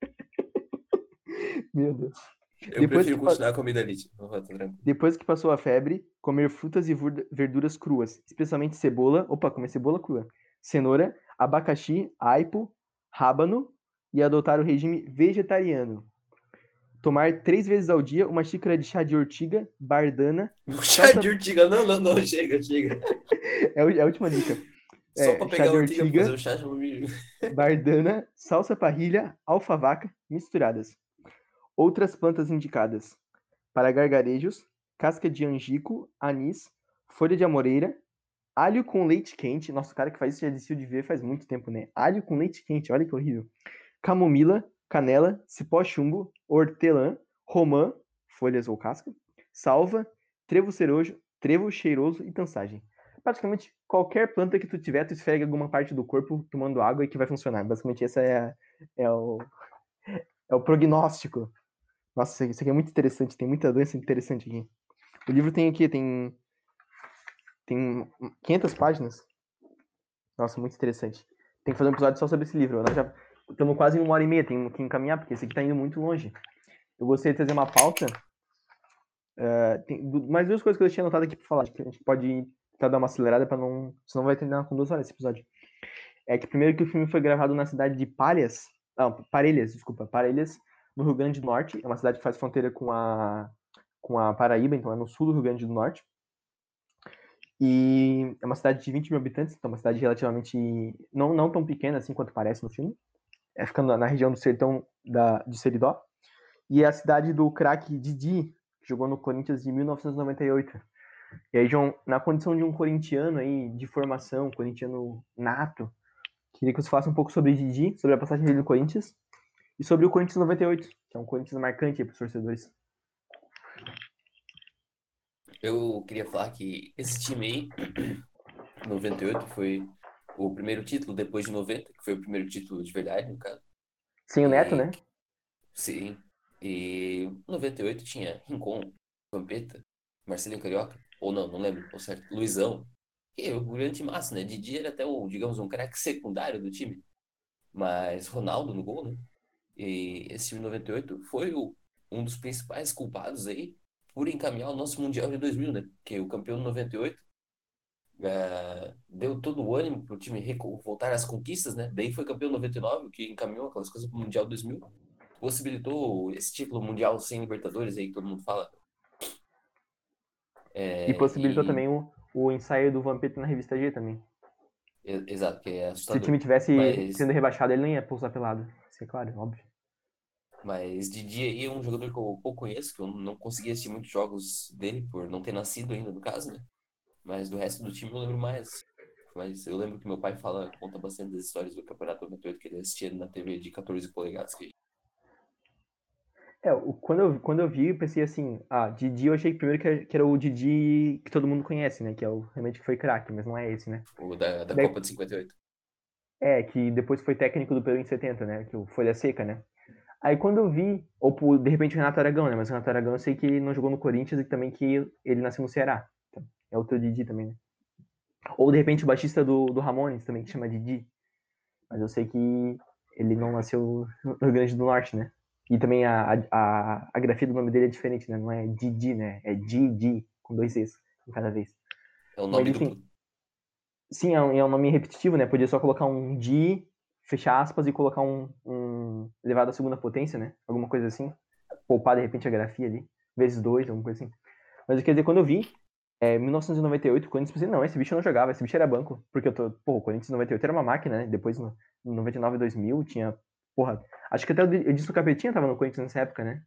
<laughs> Meu Deus. Eu Depois prefiro continuar com a amidalite. Depois que passou a febre, comer frutas e verduras cruas, especialmente cebola. Opa, comer cebola crua cenoura, abacaxi, aipo, rábano e adotar o regime vegetariano. Tomar três vezes ao dia uma xícara de chá de ortiga, bardana. <laughs> Chá de ortiga, não, não, não, chega, chega. <laughs> é, a última dica. Só é, pra pegar chá de ortiga, fazer o chá de <laughs> bardana, salsa parrilha, alfavaca misturadas. Outras plantas indicadas: para gargarejos, casca de angico, anis, folha de amoreira, Alho com leite quente. Nossa, o cara que faz isso já desistiu de ver faz muito tempo, né? Alho com leite quente, olha que horrível. Camomila, canela, cipó chumbo, hortelã, romã, folhas ou casca, salva, trevo cerojo, trevo cheiroso e tansagem. Praticamente qualquer planta que tu tiver, tu esfrega alguma parte do corpo tomando água e que vai funcionar. Basicamente, essa é, é, o, é o prognóstico. Nossa, isso aqui é muito interessante, tem muita doença interessante aqui. O livro tem aqui, tem tem 500 páginas. Nossa, muito interessante. Tem que fazer um episódio só sobre esse livro. Nós já estamos quase em uma hora e meia, tem que encaminhar, porque esse aqui está indo muito longe. Eu gostaria de trazer uma pauta. Uh, tem mais duas coisas que eu tinha anotado aqui para falar, que a gente pode tentar dar uma acelerada para não. Senão vai terminar com duas horas esse episódio. É que primeiro que o filme foi gravado na cidade de Palhas. Não, Parelhas, desculpa, Parelhas, no Rio Grande do Norte. É uma cidade que faz fronteira com a com a Paraíba, então é no sul do Rio Grande do Norte. E é uma cidade de 20 mil habitantes, então é uma cidade relativamente não, não tão pequena assim quanto parece no filme. É ficando na região do sertão da, de Seridó. E é a cidade do craque Didi, que jogou no Corinthians de 1998. E aí, João, na condição de um corintiano aí, de formação, corintiano nato, queria que você falasse um pouco sobre Didi, sobre a passagem dele no Corinthians, e sobre o Corinthians 98, que é um Corinthians marcante para os torcedores. Eu queria falar que esse time aí, 98, foi o primeiro título depois de 90, que foi o primeiro título de verdade, no caso. Sim, o Neto, e... né? Sim. E 98 tinha Rincon, Vampeta, Marcelinho Carioca, ou não, não lembro, ou certo, Luizão. E o grande massa, né? Didi era até o, digamos, um craque secundário do time. Mas Ronaldo no gol, né? E esse time 98 foi o, um dos principais culpados aí por encaminhar o nosso Mundial de 2000, né? Que o campeão de 98 deu todo o ânimo para o time voltar às conquistas, né? Daí foi campeão 99, que encaminhou aquelas coisas para o Mundial 2000. Possibilitou esse título mundial sem Libertadores aí que todo mundo fala. É, e possibilitou e... também o, o ensaio do Vampeta na revista G também. Exato, que é assustador. Se o time tivesse Mas... sendo rebaixado, ele nem ia pulsar pelado. Isso é claro, óbvio. Mas Didi aí é um jogador que eu pouco conheço, que eu não consegui assistir muitos jogos dele por não ter nascido ainda, no caso, né? Mas do resto do time eu lembro mais. Mas eu lembro que meu pai fala, conta bastante das histórias do Campeonato 98 que ele assistia na TV de 14 polegadas. Que... É, quando eu, quando eu vi, eu pensei assim, ah, Didi eu achei primeiro que, que era o Didi que todo mundo conhece, né? Que é o realmente que foi craque, mas não é esse, né? O da, da Daí, Copa de 58. É, que depois foi técnico do Peru em 70, né? Que o Folha Seca, né? Aí quando eu vi, ou de repente o Renato Aragão, né? Mas o Renato Aragão eu sei que não jogou no Corinthians e também que ele nasceu no Ceará. É o teu Didi também, né? Ou de repente o baixista do, do Ramones também, que chama Didi. Mas eu sei que ele não nasceu no Rio Grande do Norte, né? E também a, a, a grafia do nome dele é diferente, né? Não é Didi, né? É Didi, com dois Cs em cada vez. É o nome Mas, enfim, Sim, é um, é um nome repetitivo, né? Podia só colocar um Di fechar aspas e colocar um, um elevado à segunda potência, né? Alguma coisa assim. Poupar, de repente, a grafia ali. Vezes dois, alguma coisa assim. Mas quer dizer, quando eu vi, é, 1998, o Corinthians pensei, não, esse bicho não jogava, esse bicho era banco. Porque eu tô, pô, o Corinthians 98 era uma máquina, né? Depois, no, 99 2000, tinha, porra, acho que até o Edson Capetinha tava no Corinthians nessa época, né?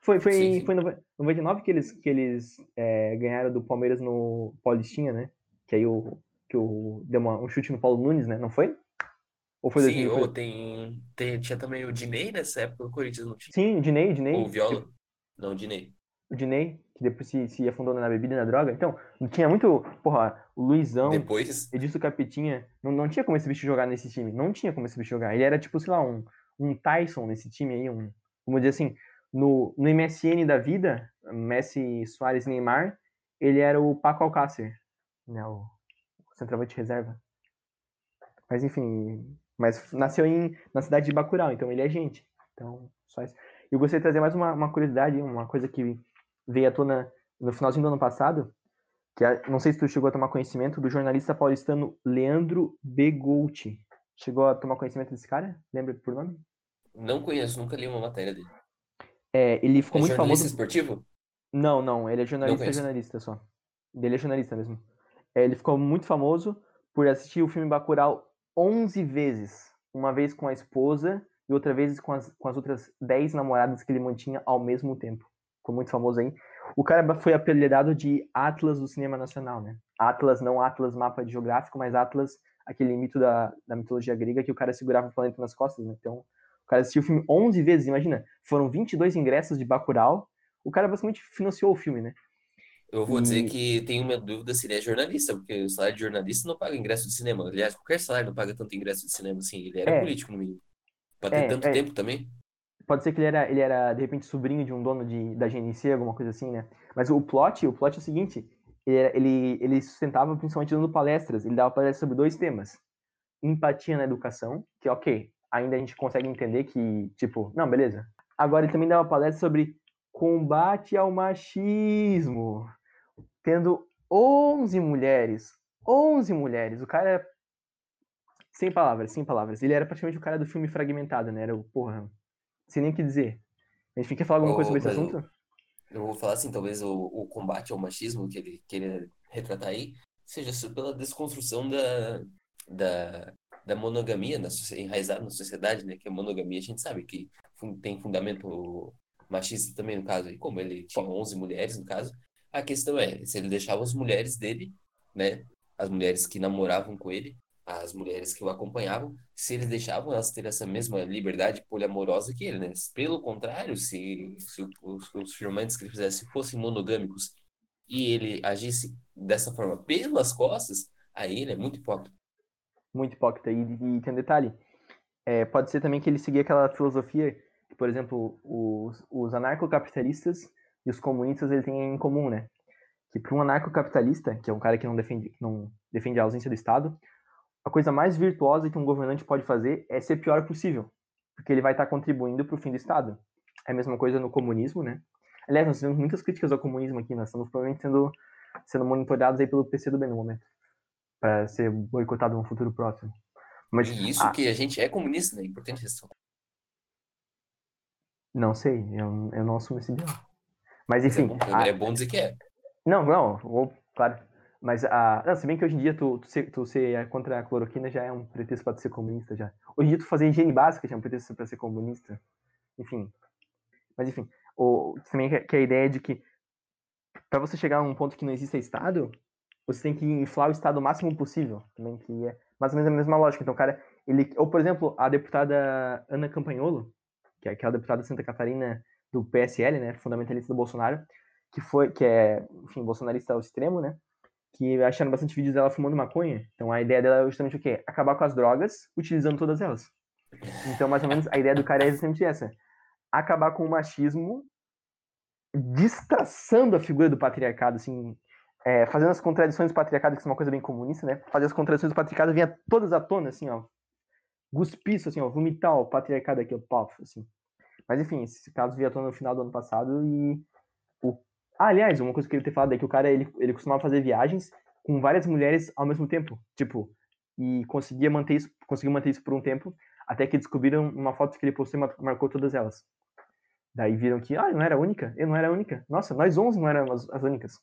Foi, foi, sim, sim. foi em 99 que eles, que eles é, ganharam do Palmeiras no Paulistinha, né? Que aí o, que o, deu uma, um chute no Paulo Nunes, né? Não foi? Ou foi Sim, ou tem, tem, tinha também o Dinei nessa época, o Corinthians não tinha. Sim, o Dinei, o Dinei. Ou o Viola. Não, o Dinei. O Dinei, que depois se, se afundou na bebida e na droga. Então, tinha muito. Porra, o Luizão. Depois. Edilson Capetinha. Não, não tinha como esse bicho jogar nesse time. Não tinha como esse bicho jogar. Ele era tipo, sei lá, um, um Tyson nesse time aí. Um, vamos dizer assim, no, no MSN da vida, Messi, Soares Neymar, ele era o Paco Alcácer, né? O, o centroavante reserva. Mas enfim, mas nasceu em, na cidade de Bacurau, então ele é gente. Então, só isso. Eu gostaria de trazer mais uma, uma curiosidade, uma coisa que veio à tona no finalzinho do ano passado, que é, não sei se tu chegou a tomar conhecimento do jornalista paulistano Leandro Begolti. Chegou a tomar conhecimento desse cara? Lembra por nome? Não conheço, nunca li uma matéria dele. É, ele ficou é muito famoso. esportivo? Não, não, ele é jornalista, jornalista só. Ele é jornalista mesmo. É, ele ficou muito famoso por assistir o filme Bacurau 11 vezes. Uma vez com a esposa e outra vez com as, com as outras 10 namoradas que ele mantinha ao mesmo tempo. Ficou muito famoso aí. O cara foi apelidado de Atlas do cinema nacional, né? Atlas, não Atlas mapa geográfico, mas Atlas, aquele mito da, da mitologia grega que o cara segurava o planeta nas costas, né? Então, o cara assistiu o filme 11 vezes, imagina. Foram 22 ingressos de Bacurau. O cara basicamente financiou o filme, né? Eu vou dizer que tenho uma dúvida se ele é jornalista, porque o salário de jornalista não paga ingresso de cinema. Aliás, qualquer salário não paga tanto ingresso de cinema assim. Ele era é. político, no mínimo. Pra ter é, tanto é. tempo também. Pode ser que ele era, ele era, de repente, sobrinho de um dono de, da GNC, alguma coisa assim, né? Mas o plot, o plot é o seguinte: ele, ele, ele sustentava principalmente dando palestras. Ele dava palestras sobre dois temas: empatia na educação, que, ok, ainda a gente consegue entender que, tipo, não, beleza. Agora ele também dava palestras sobre combate ao machismo tendo 11 mulheres. 11 mulheres. O cara é. Sem palavras, sem palavras. Ele era praticamente o cara do filme fragmentado, né? Era o. Porra. Sem nem o que dizer. A gente quer falar alguma oh, coisa sobre esse assunto? eu vou falar assim, talvez o, o combate ao machismo que ele queria retratar aí seja pela desconstrução da, da, da monogamia na, enraizada na sociedade, né? Que a monogamia a gente sabe que tem fundamento machista também no caso, e como ele tinha 11 mulheres no caso, a questão é se ele deixava as mulheres dele, né? As mulheres que namoravam com ele, as mulheres que o acompanhavam, se eles deixavam elas ter essa mesma liberdade poliamorosa que ele, né? Pelo contrário, se, se os, os firmantes que ele fizesse fossem monogâmicos e ele agisse dessa forma pelas costas, aí ele é muito hipócrita. Muito hipócrita. E, e tem um detalhe, é, pode ser também que ele seguia aquela filosofia que, por exemplo, os, os anarcocapitalistas e os comunistas ele têm em comum, né? Que para um anarcocapitalista, que é um cara que não defende, não defende a ausência do Estado, a coisa mais virtuosa que um governante pode fazer é ser pior possível, porque ele vai estar contribuindo para o fim do Estado. É a mesma coisa no comunismo, né? Aliás, nós temos muitas críticas ao comunismo aqui, nós estamos provavelmente sendo, sendo monitorados aí pelo PCdoB no momento, para ser boicotado no futuro próximo. Mas, e isso que a gente é comunista, né? É importante ressaltar. Não sei, eu, eu não assumo esse ideal. Mas enfim. Mas é, bom, a... é bom dizer que é. Não, não, ou, claro. Mas, a, não, se bem que hoje em dia tu, tu, ser, tu ser contra a cloroquina já é um pretexto para ser comunista já. Hoje em dia tu fazer higiene básica já é um pretexto para ser comunista. Enfim. Mas enfim, o, também que, a ideia de que para você chegar a um ponto que não exista Estado, você tem que inflar o Estado o máximo possível. Também que é mais ou menos a mesma lógica. Então, cara, ele. Ou, por exemplo, a deputada Ana Campanholo, que é aquela deputada de Santa Catarina do PSL, né? Fundamentalista do Bolsonaro, que foi, que é, enfim, bolsonarista ao extremo, né? Que acharam bastante vídeos dela fumando maconha. Então a ideia dela é justamente o quê? Acabar com as drogas, utilizando todas elas. Então, mais ou menos, a ideia do cara é exatamente essa. Acabar com o machismo, destraçando a figura do patriarcado, assim, é, fazendo as contradições do patriarcado, que é uma coisa bem comunista, né? Fazer as contradições do patriarcado vinha todas à tona, assim, ó. Guspiço, assim, ó, vomitar o patriarcado aqui, ó, pau, assim. Mas enfim, esse caso vinha à tona no final do ano passado e o ah, aliás, uma coisa que eu queria ter falado é que o cara, ele, ele costumava fazer viagens com várias mulheres ao mesmo tempo, tipo, e conseguia manter isso, conseguiu manter isso por um tempo, até que descobriram uma foto que ele postou e marcou todas elas. Daí viram que, ah, eu não era a única, eu não era a única. Nossa, nós 11 não éramos as únicas.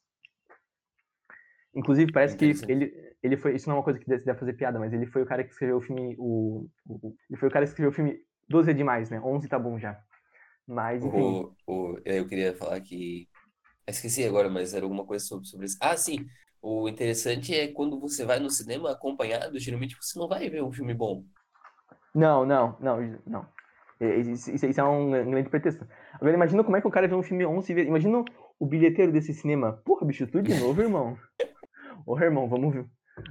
Inclusive, parece que ele, ele foi, isso não é uma coisa que deve fazer piada, mas ele foi o cara que escreveu o filme, o, o ele foi o cara que escreveu o filme 12 é demais, né? 11 tá bom já. Mas, enfim. O, o, eu queria falar que Esqueci agora, mas era alguma coisa sobre, sobre isso. Ah, sim. O interessante é quando você vai no cinema acompanhado, geralmente você não vai ver um filme bom. Não, não, não, não. Isso, isso é um grande pretexto. Agora, imagina como é que o cara vê um filme 11 vezes. Imagina o bilheteiro desse cinema. Porra, bicho, tudo de novo, irmão. <laughs> Ô, irmão, vamos ver.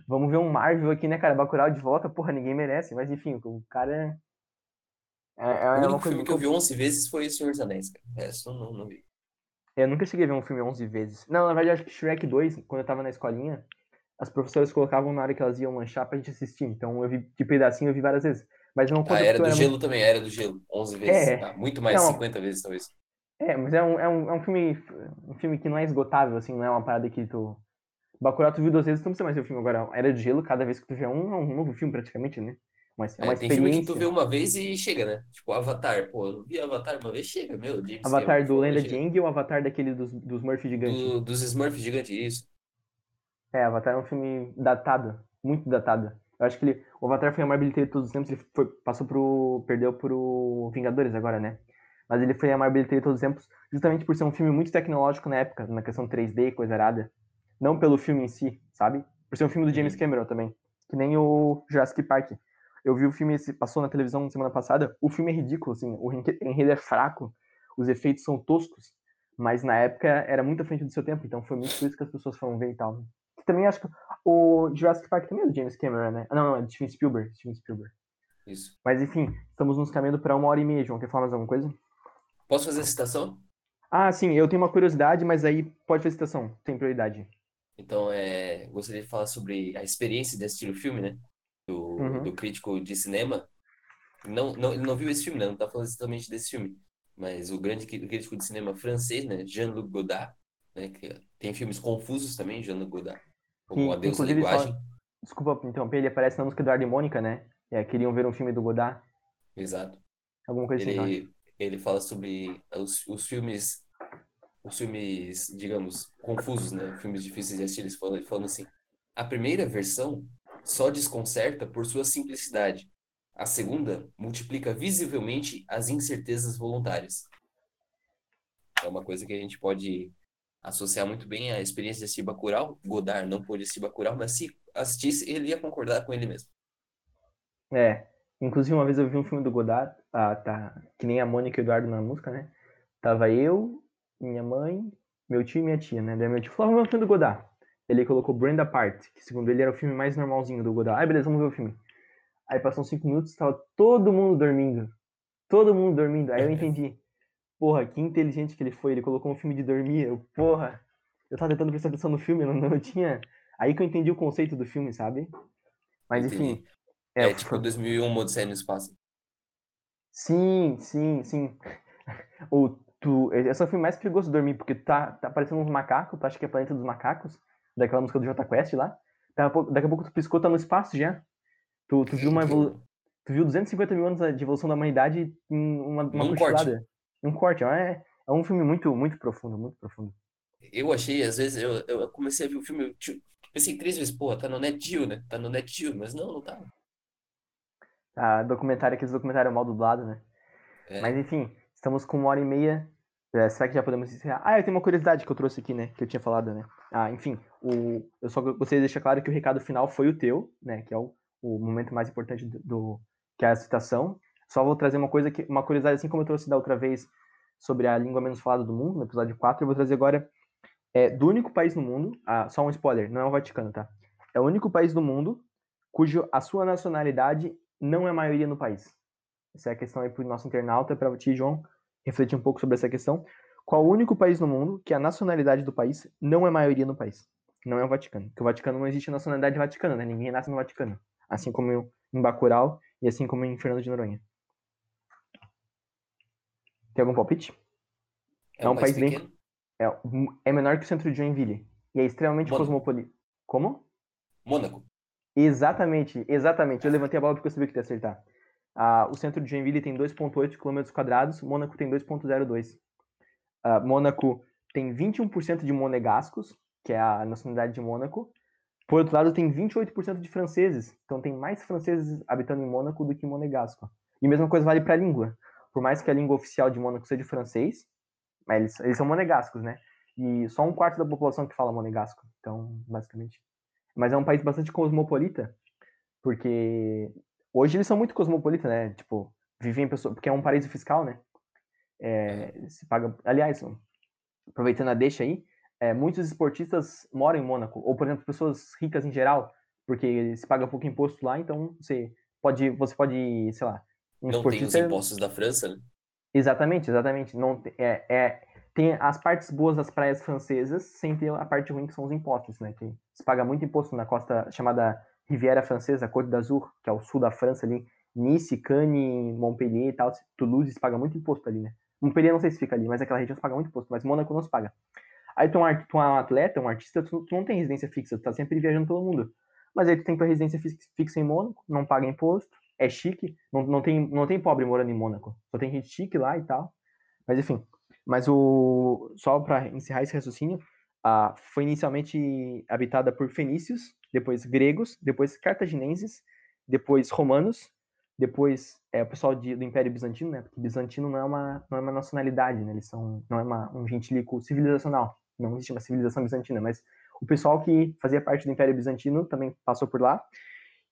Vamos ver um Marvel aqui, né, cara? Bacurau de volta, porra, ninguém merece. Mas enfim, o cara. É, é, é o único filme que eu vi 11 vezes foi O Senhor dos Anéis, cara. É, só não, não vi. Eu nunca cheguei a ver um filme 11 vezes. Não, na verdade, acho que Shrek 2, quando eu tava na escolinha, as professoras colocavam na hora que elas iam lanchar pra gente assistir. Então eu vi de pedacinho, eu vi várias vezes. Mas não conta Ah, era do era gelo muito... também, era do gelo. 11 vezes. É, ah, muito mais, não, 50 vezes talvez. É, mas é um, é, um, é um filme um filme que não é esgotável, assim, não é uma parada que tu... Bacurau tu viu duas vezes, tu não precisa mais ver o filme agora. Era de gelo, cada vez que tu vê um, é um novo filme praticamente, né? Mas é uma é, tem filme que tu vê uma vez e chega, né? Tipo, Avatar. Pô, eu vi Avatar uma vez, chega, meu. James Avatar do Lenda de Aang ou Avatar daquele dos, dos Smurfs gigantes? Do, dos Smurfs gigantes, isso. É, Avatar é um filme datado, muito datado. Eu acho que ele, o Avatar foi a maior bilheteria de todos os tempos, ele foi, passou pro, perdeu pro Vingadores agora, né? Mas ele foi a maior bilheteria de todos os tempos, justamente por ser um filme muito tecnológico na época, na questão 3D, coisa arada. Não pelo filme em si, sabe? Por ser um filme do James uhum. Cameron também. Que nem o Jurassic Park. Eu vi o filme, passou na televisão semana passada. O filme é ridículo, assim, o enredo é fraco, os efeitos são toscos, mas na época era muito à frente do seu tempo, então foi muito por isso que as pessoas foram ver e tal. Também acho que o Jurassic Park também é do James Cameron, né? Não, não, é de Steven Spielberg. Steven Spielberg. Isso. Mas enfim, estamos nos caminhando para uma hora e meia, João. Quer falar mais alguma coisa? Posso fazer a citação? Ah, sim, eu tenho uma curiosidade, mas aí pode fazer citação, tem prioridade. Então, é, gostaria de falar sobre a experiência de assistir o filme, né? Do, uhum. do crítico de cinema. Não, não, ele não viu esse filme, né? Não tá falando exatamente desse filme. Mas o grande crítico de cinema francês, né? Jean-Luc Godard, né? Que tem filmes confusos também, Jean-Luc Godard. Como A Deus da Linguagem. Fala... Desculpa interromper, ele aparece na música Eduardo e Mônica, né? É, queriam ver um filme do Godard. Exato. Alguma coisa ele, assim. Ele fala sobre os, os filmes os filmes, digamos, confusos, né? Filmes difíceis de assistir, eles falam, falando assim: a primeira versão só desconcerta por sua simplicidade. A segunda multiplica visivelmente as incertezas voluntárias. É uma coisa que a gente pode associar muito bem à experiência de Bacurau. Godard não pôde Bacurau, mas se assistisse, ele ia concordar com ele mesmo. É, inclusive uma vez eu vi um filme do Godard, ah, tá, que nem a Mônica e o Eduardo na música, né? Tava eu, minha mãe, meu tio e minha tia, né? Daí meu tio falou, ver o filme do Godard. Ele colocou Brenda Part, que segundo ele era o filme mais normalzinho do Godard. Aí beleza, vamos ver o filme. Aí passou cinco minutos, tava todo mundo dormindo. Todo mundo dormindo. Aí eu entendi. Porra, que inteligente que ele foi. Ele colocou um filme de dormir. Eu, porra, eu tava tentando prestar atenção no filme, não, não tinha. Aí que eu entendi o conceito do filme, sabe? Mas enfim. É, é tipo 2001, Odisseia no Espaço. Sim, sim, sim. <laughs> O, tu, esse é o filme mais perigoso de dormir, porque tá, tá aparecendo uns macacos, tu acha que é Planeta dos Macacos, daquela música do Jota Quest lá. Daqui a pouco tu piscou, tá no espaço já. Tu, tu viu uma evolu... Tu viu 250 mil anos de evolução da humanidade em uma, uma um corte. Um corte. É, é um filme muito, muito profundo, muito profundo. Eu achei, às vezes, eu, eu comecei a ver o filme, eu pensei três vezes, porra, tá no NetGeo, né? Tá no NetGeo, mas não, não tá. Ah, documentário, aqueles documentário mal dublado, né? É. Mas enfim, estamos com uma hora e meia. É, será que já podemos encerrar? Ah, eu tenho uma curiosidade que eu trouxe aqui, né? Que eu tinha falado, né? Ah, enfim, o, eu só gostaria de deixar claro que o recado final foi o teu, né? Que é o o momento mais importante do, do, que é a citação. Só vou trazer uma coisa que uma curiosidade assim como eu trouxe da outra vez sobre a língua menos falada do mundo, no episódio 4, eu vou trazer agora é, do único país no mundo, ah, só um spoiler, não é o Vaticano, tá? É o único país do mundo cujo a sua nacionalidade não é maioria no país. Essa é a questão aí para o nosso internauta, para ti, João, refletir um pouco sobre essa questão. Qual o único país no mundo que a nacionalidade do país não é maioria no país? Não é o Vaticano. Porque o Vaticano não existe nacionalidade vaticana, né? Ninguém nasce no Vaticano assim como em Bacurau e assim como em Fernando de Noronha. Tem algum palpite? É, é um, país, bem. É, é menor que o centro de Joinville. E é extremamente cosmopolita. Como? Mônaco. Exatamente, exatamente. Eu levantei a bola porque eu sabia que ia acertar. Ah, o centro de Joinville tem 2,8 km quadrados, Mônaco tem 2,02. Ah, Mônaco tem 21% de monegascos, que é a nacionalidade de Mônaco, por outro lado, tem 28% de franceses. Então, tem mais franceses habitando em Mônaco do que em Monegasco. E a mesma coisa vale para a língua. Por mais que a língua oficial de Mônaco seja francês, mas eles, eles são monegascos, né? E só um quarto da população que fala monegasco. Então, basicamente. Mas é um país bastante cosmopolita, porque hoje eles são muito cosmopolita, né? Tipo, vivem em pessoas. Porque é um paraíso fiscal, né? É, se paga. Aliás, aproveitando a deixa aí, é, muitos esportistas moram em Mônaco, ou por exemplo, pessoas ricas em geral, porque se paga pouco imposto lá, então você pode, você pode, sei lá, um não esportista... tem os impostos da França, né? Exatamente, exatamente. Não é, é, tem as partes boas das praias francesas, sem ter a parte ruim que são os impostos, né? Que se paga muito imposto na costa chamada Riviera Francesa, Côte d'Azur, que é o sul da França ali, Nice, Cannes, Montpellier e tal, Toulouse se paga muito imposto ali, né? Montpellier não sei se fica ali, mas aquela região se paga muito imposto, mas Mônaco não se paga. Aí tu é um, tu é um atleta, um artista, tu, não tem residência fixa, tu tá sempre viajando pelo mundo. Mas aí tu tem tua residência fixa em Mônaco, não paga imposto, é chique, não, não, tem, não tem pobre morando em Mônaco, só tem gente chique lá e tal. Mas enfim, mas o só para encerrar esse raciocínio, a, foi inicialmente habitada por fenícios, depois gregos, depois cartaginenses, depois romanos, depois é, o pessoal de, do Império Bizantino, né? Porque bizantino não é uma, não é uma nacionalidade, né? Eles são, não é uma, um gentilico civilizacional não existe uma civilização bizantina, mas o pessoal que fazia parte do Império Bizantino também passou por lá.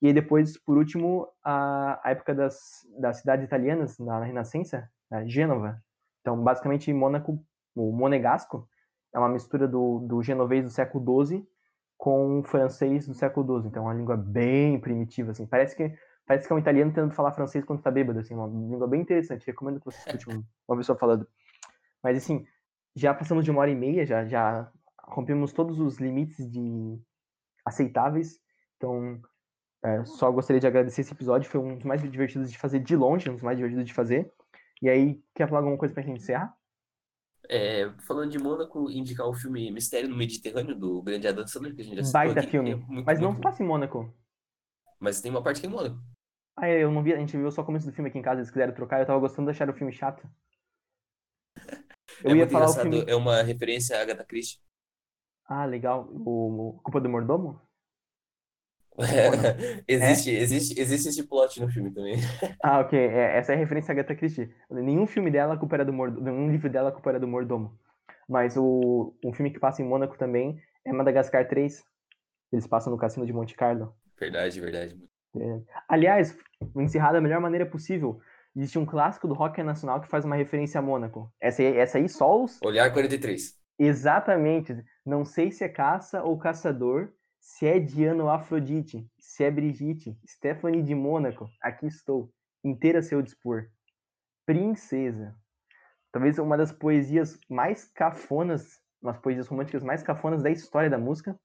E aí depois, por último, a, a época das, das cidades italianas, na Renascença, a Gênova. Então, basicamente, Mônaco, o monegasco, é uma mistura do, do genovês do século XII com o francês do século XII. Então, é uma língua bem primitiva, assim. Parece que, parece que é um italiano tentando falar francês quando está bêbado, assim. Uma língua bem interessante. Recomendo que você escute uma pessoa falando. Mas, assim, já passamos de uma hora e meia, já, já rompemos todos os limites de aceitáveis. Então, é, só gostaria de agradecer esse episódio. Foi um dos mais divertidos de fazer de longe, um dos mais divertidos de fazer. E aí, quer falar alguma coisa pra gente encerrar? É, falando de Mônaco, indicar o filme Mistério no Mediterrâneo, do grande Adam Sandler, que a gente já Baita aqui, filme. É muito, Mas não passa em Mônaco. Mas tem uma parte que é em Mônaco. Ah, eu não vi, a gente viu só o começo do filme aqui em casa, eles quiseram trocar, eu tava gostando de achar o filme chato. <laughs> Eu é ia falar o engraçado, filme. é uma referência à Agatha Christie. Ah, legal. O, o Culpa do Mordomo? Não? <laughs> Existe, existe, existe esse plot no filme também. <laughs> Ah, ok. É, essa é a referência à Agatha Christie. Nenhum filme dela a culpa do mordomo. Nenhum livro dela culpa era do mordomo. Mas o, um filme que passa em Mônaco também é Madagascar 3. Eles passam no Cassino de Monte Carlo. Verdade, verdade. Aliás, vou encerrar da melhor maneira possível. Existe um clássico do rock nacional que faz uma referência a Mônaco. Essa aí, essa aí só os. Olhar 43. Exatamente. Não sei se é caça ou caçador, se é Diana ou Afrodite, se é Brigitte, Stephanie de Mônaco, aqui estou, inteira a seu dispor. Princesa. Talvez uma das poesias mais cafonas, umas poesias românticas mais cafonas da história da música.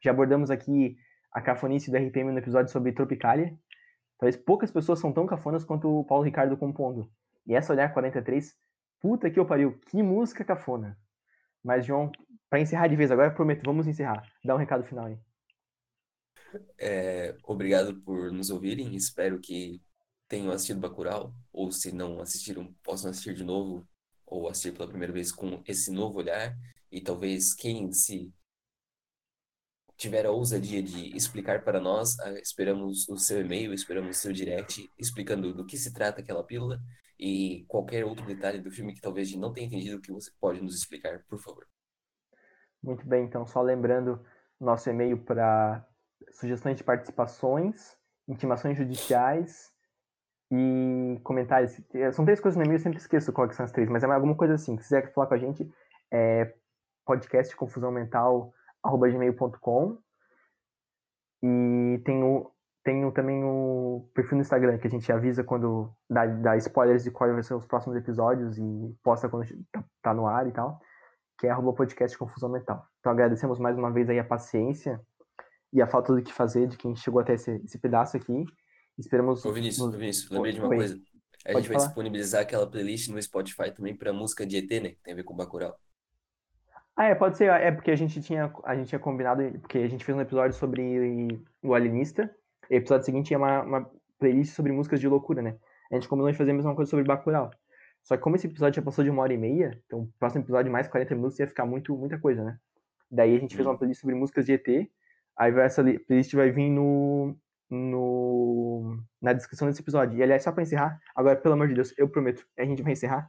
Já abordamos aqui a cafonice do RPM no episódio sobre Tropicália. Talvez poucas pessoas são tão cafonas quanto o Paulo Ricardo compondo. E essa Olhar 43, puta que eu pariu, que música cafona. Mas, João, para encerrar de vez agora, prometo, vamos encerrar. Dá um recado final aí. É, obrigado por nos ouvirem. Espero que tenham assistido Bacurau, ou se não assistiram, possam assistir de novo, ou assistir pela primeira vez com esse novo olhar. E talvez quem se tiver a ousadia de explicar para nós, ah, esperamos o seu e-mail, esperamos o seu direct, explicando do que se trata aquela pílula e qualquer outro detalhe do filme que talvez a gente não tenha entendido que você pode nos explicar, por favor. Muito bem, então, só lembrando nosso e-mail para sugestões de participações, intimações judiciais e comentários. São três coisas no e-mail, eu sempre esqueço quais são as três, mas é alguma coisa assim. Se quiser falar com a gente, é podcast confusão mental gmail.com e tenho, tenho também o perfil no Instagram que a gente avisa quando dá, dá spoilers de quais vão ser os próximos episódios e posta quando tá, tá no ar e tal, que é arroba podcast confusão mental. Então agradecemos mais uma vez aí a paciência e a falta do que fazer de quem chegou até esse, esse pedaço aqui. Esperamos. Ô Vinícius, ô Vinícius, lembrei de uma Oi. coisa. A Pode gente vai falar. disponibilizar aquela playlist no Spotify também para música de ET, né? Que tem a ver com Bacurau. Ah, é, pode ser. É porque a gente tinha, a gente tinha combinado, porque a gente fez um episódio sobre o alienista. E o episódio seguinte é uma, uma playlist sobre músicas de loucura, né? A gente combinou de fazer a mesma coisa sobre Bacurau. Só que como esse episódio já passou de uma hora e meia, então o próximo episódio mais 40 minutos ia ficar muito, muita coisa, né? Daí a gente fez uma playlist sobre músicas de ET. Aí vai- essa li- playlist vai vir no, no na descrição desse episódio. E aliás, só pra encerrar, agora, pelo amor de Deus, eu prometo, a gente vai encerrar.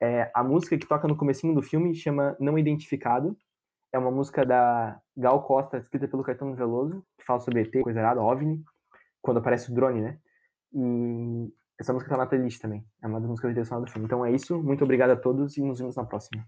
É, a música que toca no comecinho do filme chama Não Identificado. É uma música da Gal Costa, escrita pelo Caetano Veloso, que fala sobre ET, coisa errada, OVNI, quando aparece o drone, né? E essa música tá na playlist também. É uma das músicas de do filme. Então é isso. Muito obrigado a todos e nos vemos na próxima.